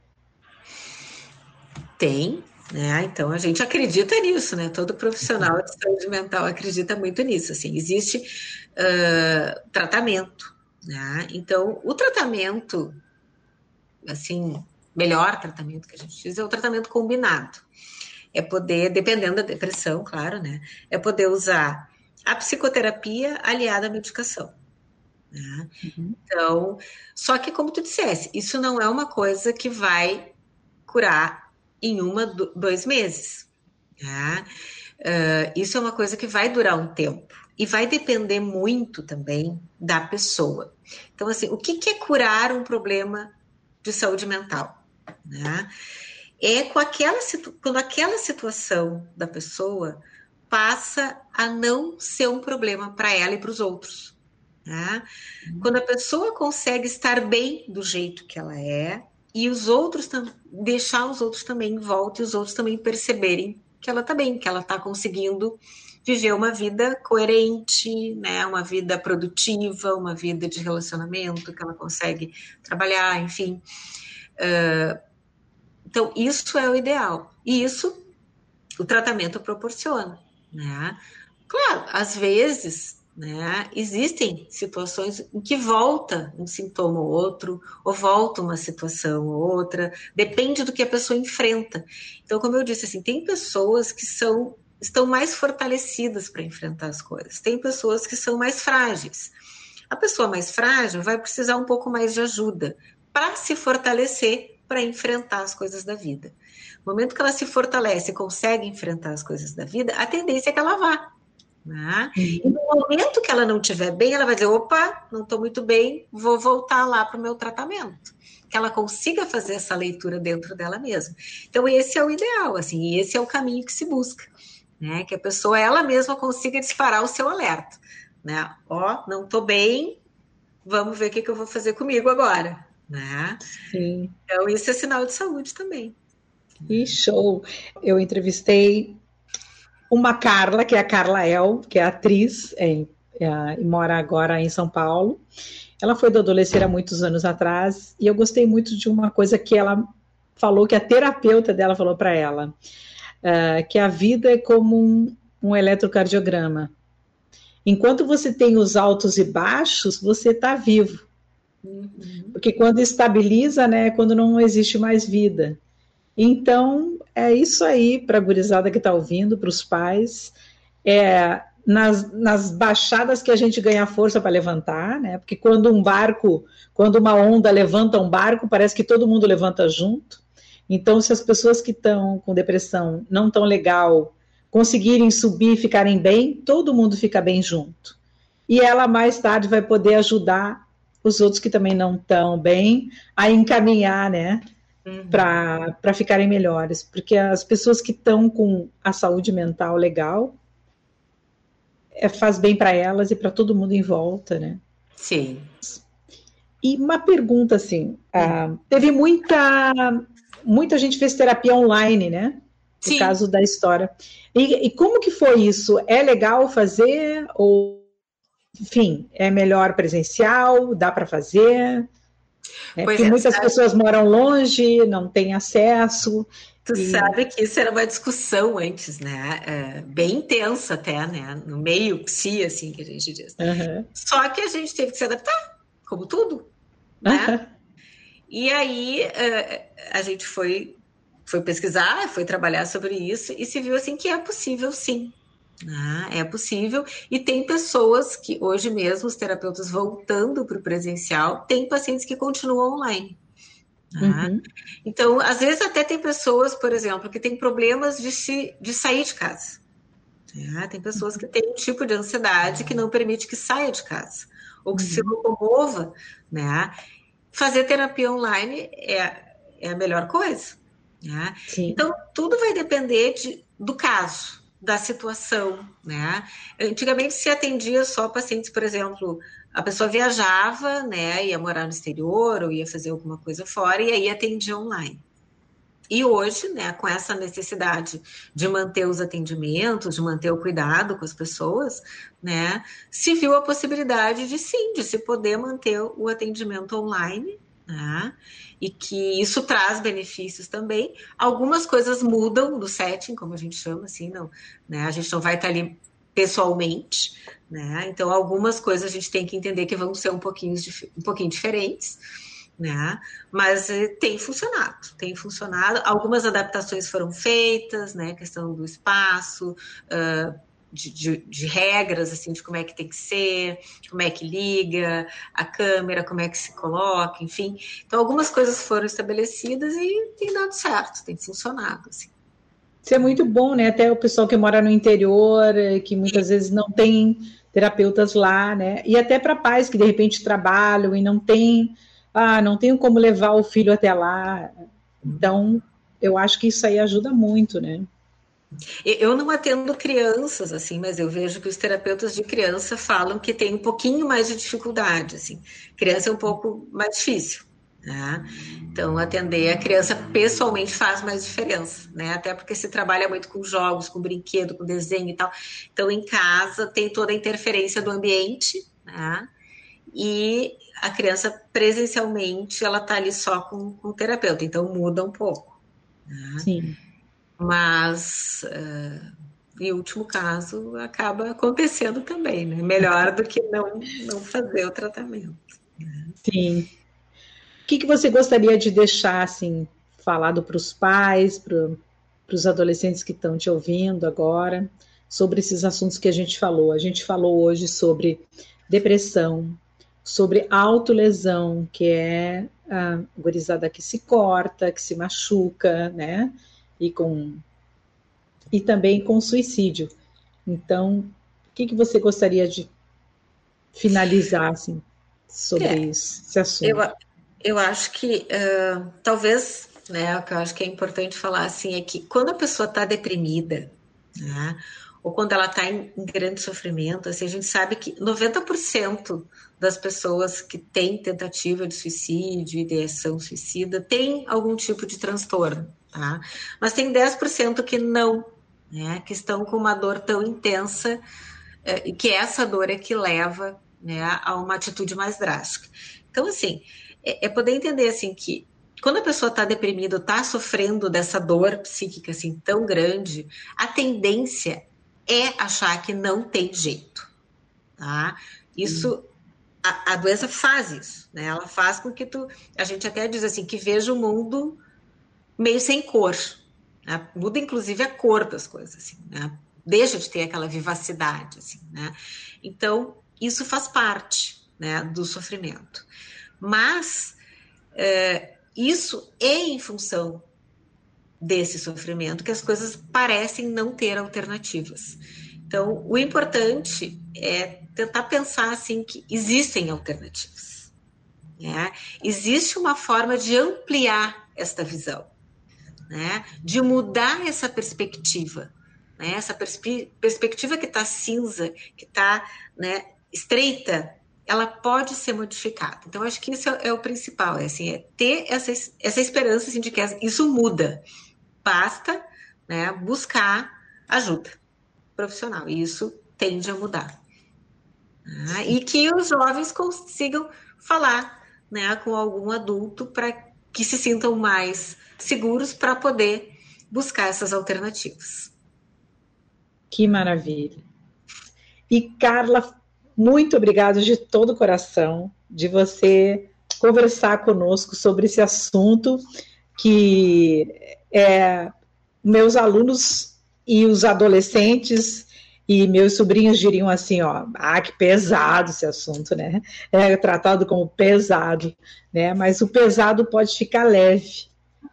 Tem, né? Então a gente acredita nisso, né? Todo profissional de saúde mental acredita muito nisso. Assim, existe uh, tratamento, né? Então o tratamento, assim, melhor tratamento que a gente diz é o tratamento combinado. É poder, dependendo da depressão, claro, né? É poder usar a psicoterapia aliada à medicação. Né? Uhum. Então, só que como tu dissesse, isso não é uma coisa que vai curar em uma, dois meses. Uh, isso é uma coisa que vai durar um tempo e vai depender muito também da pessoa. Então, assim, o que, que é curar um problema de saúde mental? Né? É com aquela, quando aquela situação da pessoa passa a não ser um problema para ela e para os outros. Né? Uhum. Quando a pessoa consegue estar bem do jeito que ela é e os outros deixar os outros também em volta e os outros também perceberem que ela está bem, que ela está conseguindo viver uma vida coerente, né, uma vida produtiva, uma vida de relacionamento que ela consegue trabalhar, enfim. Uh, então isso é o ideal e isso o tratamento proporciona né? Claro, às vezes, né, existem situações em que volta um sintoma ou outro, ou volta uma situação ou outra, depende do que a pessoa enfrenta. Então, como eu disse, assim, tem pessoas que são estão mais fortalecidas para enfrentar as coisas. Tem pessoas que são mais frágeis. A pessoa mais frágil vai precisar um pouco mais de ajuda para se fortalecer para enfrentar as coisas da vida. No momento que ela se fortalece e consegue enfrentar as coisas da vida, a tendência é que ela vá. Né? E no momento que ela não estiver bem, ela vai dizer: opa, não estou muito bem, vou voltar lá para o meu tratamento. Que ela consiga fazer essa leitura dentro dela mesma. Então, esse é o ideal, assim, e esse é o caminho que se busca. Né? Que a pessoa ela mesma consiga disparar o seu alerta. Né? Ó, oh, não estou bem, vamos ver o que, que eu vou fazer comigo agora. Né? Sim. Então, isso é sinal de saúde também. E show! Eu entrevistei uma Carla, que é a Carla El, que é atriz é, é, e mora agora em São Paulo. Ela foi do adolescente há muitos anos atrás e eu gostei muito de uma coisa que ela falou, que a terapeuta dela falou para ela, uh, que a vida é como um, um eletrocardiograma. Enquanto você tem os altos e baixos, você está vivo. Uhum. Porque quando estabiliza, né, é quando não existe mais vida. Então, é isso aí para a gurizada que está ouvindo, para os pais. É nas, nas baixadas que a gente ganha força para levantar, né? Porque quando um barco, quando uma onda levanta um barco, parece que todo mundo levanta junto. Então, se as pessoas que estão com depressão não tão legal conseguirem subir e ficarem bem, todo mundo fica bem junto. E ela mais tarde vai poder ajudar os outros que também não estão bem a encaminhar, né? Uhum. para ficarem melhores, porque as pessoas que estão com a saúde mental legal é, faz bem para elas e para todo mundo em volta, né? Sim. E uma pergunta assim, uh, teve muita muita gente fez terapia online, né? No Sim. caso da história. E, e como que foi isso? É legal fazer ou enfim, é melhor presencial? Dá para fazer? É, porque é, muitas sabe? pessoas moram longe, não têm acesso. Tu e... sabe que isso era uma discussão antes, né? É, bem intensa até, né? No meio psi, assim, que a gente diz. Uhum. Só que a gente teve que se adaptar, como tudo, né? Uhum. E aí é, a gente foi, foi pesquisar, foi trabalhar sobre isso e se viu assim que é possível sim, ah, é possível, e tem pessoas que hoje mesmo, os terapeutas voltando para o presencial, tem pacientes que continuam online. Ah, uhum. Então, às vezes até tem pessoas, por exemplo, que têm problemas de, se, de sair de casa. Ah, tem pessoas que têm um tipo de ansiedade que não permite que saia de casa, ou que uhum. se locomova, né? Fazer terapia online é, é a melhor coisa. Né? Então, tudo vai depender de, do caso da situação, né? Antigamente se atendia só pacientes, por exemplo, a pessoa viajava, né, ia morar no exterior ou ia fazer alguma coisa fora e aí atendia online. E hoje, né, com essa necessidade de manter os atendimentos, de manter o cuidado com as pessoas, né, se viu a possibilidade de sim, de se poder manter o atendimento online, né? E que isso traz benefícios também. Algumas coisas mudam do setting, como a gente chama, assim, não, né? A gente não vai estar ali pessoalmente, né? Então, algumas coisas a gente tem que entender que vão ser um pouquinho, um pouquinho diferentes, né? Mas eh, tem funcionado, tem funcionado. Algumas adaptações foram feitas, né? Questão do espaço, uh, de, de, de, regras, assim, de como é que tem que ser, como é que liga a câmera, como é que se coloca, enfim. Então, algumas coisas foram estabelecidas e tem dado certo, tem funcionado, assim. Isso é muito bom, né? Até o pessoal que mora no interior, eh, que muitas vezes não tem terapeutas lá, né? E até para pais que de repente trabalham e não tem, ah, não tenho como levar o filho até lá. Então, eu acho que isso aí ajuda muito, né? Eu não atendo crianças, assim, mas eu vejo que os terapeutas de criança falam que tem um pouquinho mais de dificuldade, assim. Criança é um pouco mais difícil, né? Então, atender a criança pessoalmente faz mais diferença, né? Até porque se trabalha muito com jogos, com brinquedo, com desenho e tal. Então, em casa tem toda a interferência do ambiente, né? E a criança presencialmente, ela tá ali só com, com o terapeuta, então muda um pouco. Né? Sim. Mas, uh, em último caso, acaba acontecendo também, né? Melhor do que não, não fazer o tratamento. Né? Sim. O que, que você gostaria de deixar, assim, falado para os pais, para os adolescentes que estão te ouvindo agora, sobre esses assuntos que a gente falou? A gente falou hoje sobre depressão, sobre autolesão, que é a gurizada que se corta, que se machuca, né? E com e também com suicídio. Então, que, que você gostaria de finalizar assim, sobre é, esse assunto? Eu, eu acho que uh, talvez, né, o que eu acho que é importante falar assim é que quando a pessoa está deprimida, né, ou quando ela está em, em, grande sofrimento, assim, a gente sabe que 90% das pessoas que têm tentativa de suicídio, ideação suicida, tem algum tipo de transtorno, tá? Mas tem 10% que não, né, que estão com uma dor tão intensa, é, que essa dor é que leva né, a uma atitude mais drástica. Então, assim, é, é poder entender assim que quando a pessoa está deprimida, está sofrendo dessa dor psíquica assim tão grande, a tendência é achar que não tem jeito, tá? Isso a, a, doença faz isso, né? Ela faz com que tu, a gente até diz assim, que veja o mundo meio sem cor, né? muda inclusive a cor das coisas, assim, né? Deixa de ter aquela vivacidade, assim, né? Então isso faz parte, né, do sofrimento. Mas é, isso é em função desse sofrimento que as coisas parecem não ter alternativas. Então, o importante é tentar pensar assim que existem alternativas. Né? Existe uma forma de ampliar esta visão, né? de mudar essa perspectiva, né? essa perspe perspectiva que está cinza, que está né, estreita, ela pode ser modificada. Então, acho que isso é, é o principal, é, assim, é ter essa, essa esperança assim, de que isso muda. Basta né, buscar ajuda profissional, e isso tende a mudar. Ah, e que os jovens consigam falar né, com algum adulto para que se sintam mais seguros para poder buscar essas alternativas. Que maravilha. E Carla muito obrigado de todo o coração de você conversar conosco sobre esse assunto que é, meus alunos e os adolescentes e meus sobrinhos diriam assim, ó, ah, que pesado esse assunto, né? É tratado como pesado, né? Mas o pesado pode ficar leve,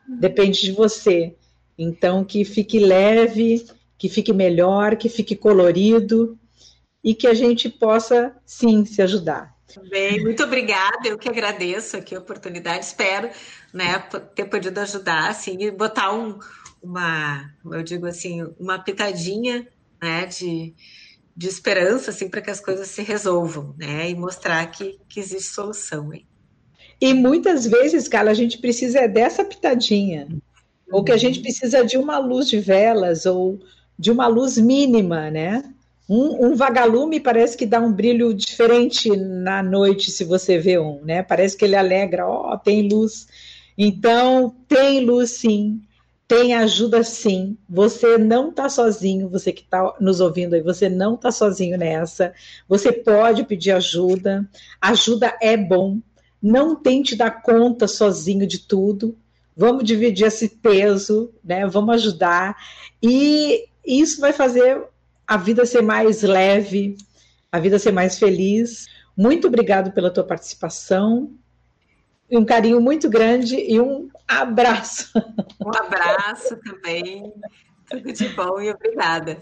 depende de você. Então, que fique leve, que fique melhor, que fique colorido, e que a gente possa, sim, se ajudar. Bem, muito obrigada, eu que agradeço aqui a oportunidade, espero né, ter podido ajudar, assim, e botar um, uma, eu digo assim, uma pitadinha né, de, de esperança, assim, para que as coisas se resolvam, né, e mostrar que, que existe solução aí. E muitas vezes, Carla, a gente precisa é dessa pitadinha, ou que a gente precisa de uma luz de velas, ou de uma luz mínima, né? Um, um, vagalume parece que dá um brilho diferente na noite, se você vê um, né? Parece que ele alegra, ó, oh, tem luz. Então, tem luz sim, tem ajuda sim. Você não está sozinho, você que está nos ouvindo aí, você não está sozinho nessa. Você pode pedir ajuda. Ajuda é bom. Não tente dar conta sozinho de tudo. Vamos dividir esse peso, né? Vamos ajudar. E isso vai fazer a vida ser mais leve, a vida ser mais feliz. Muito obrigado pela tua participação. Um carinho muito grande e um abraço. Um abraço também. Tudo de bom e obrigada.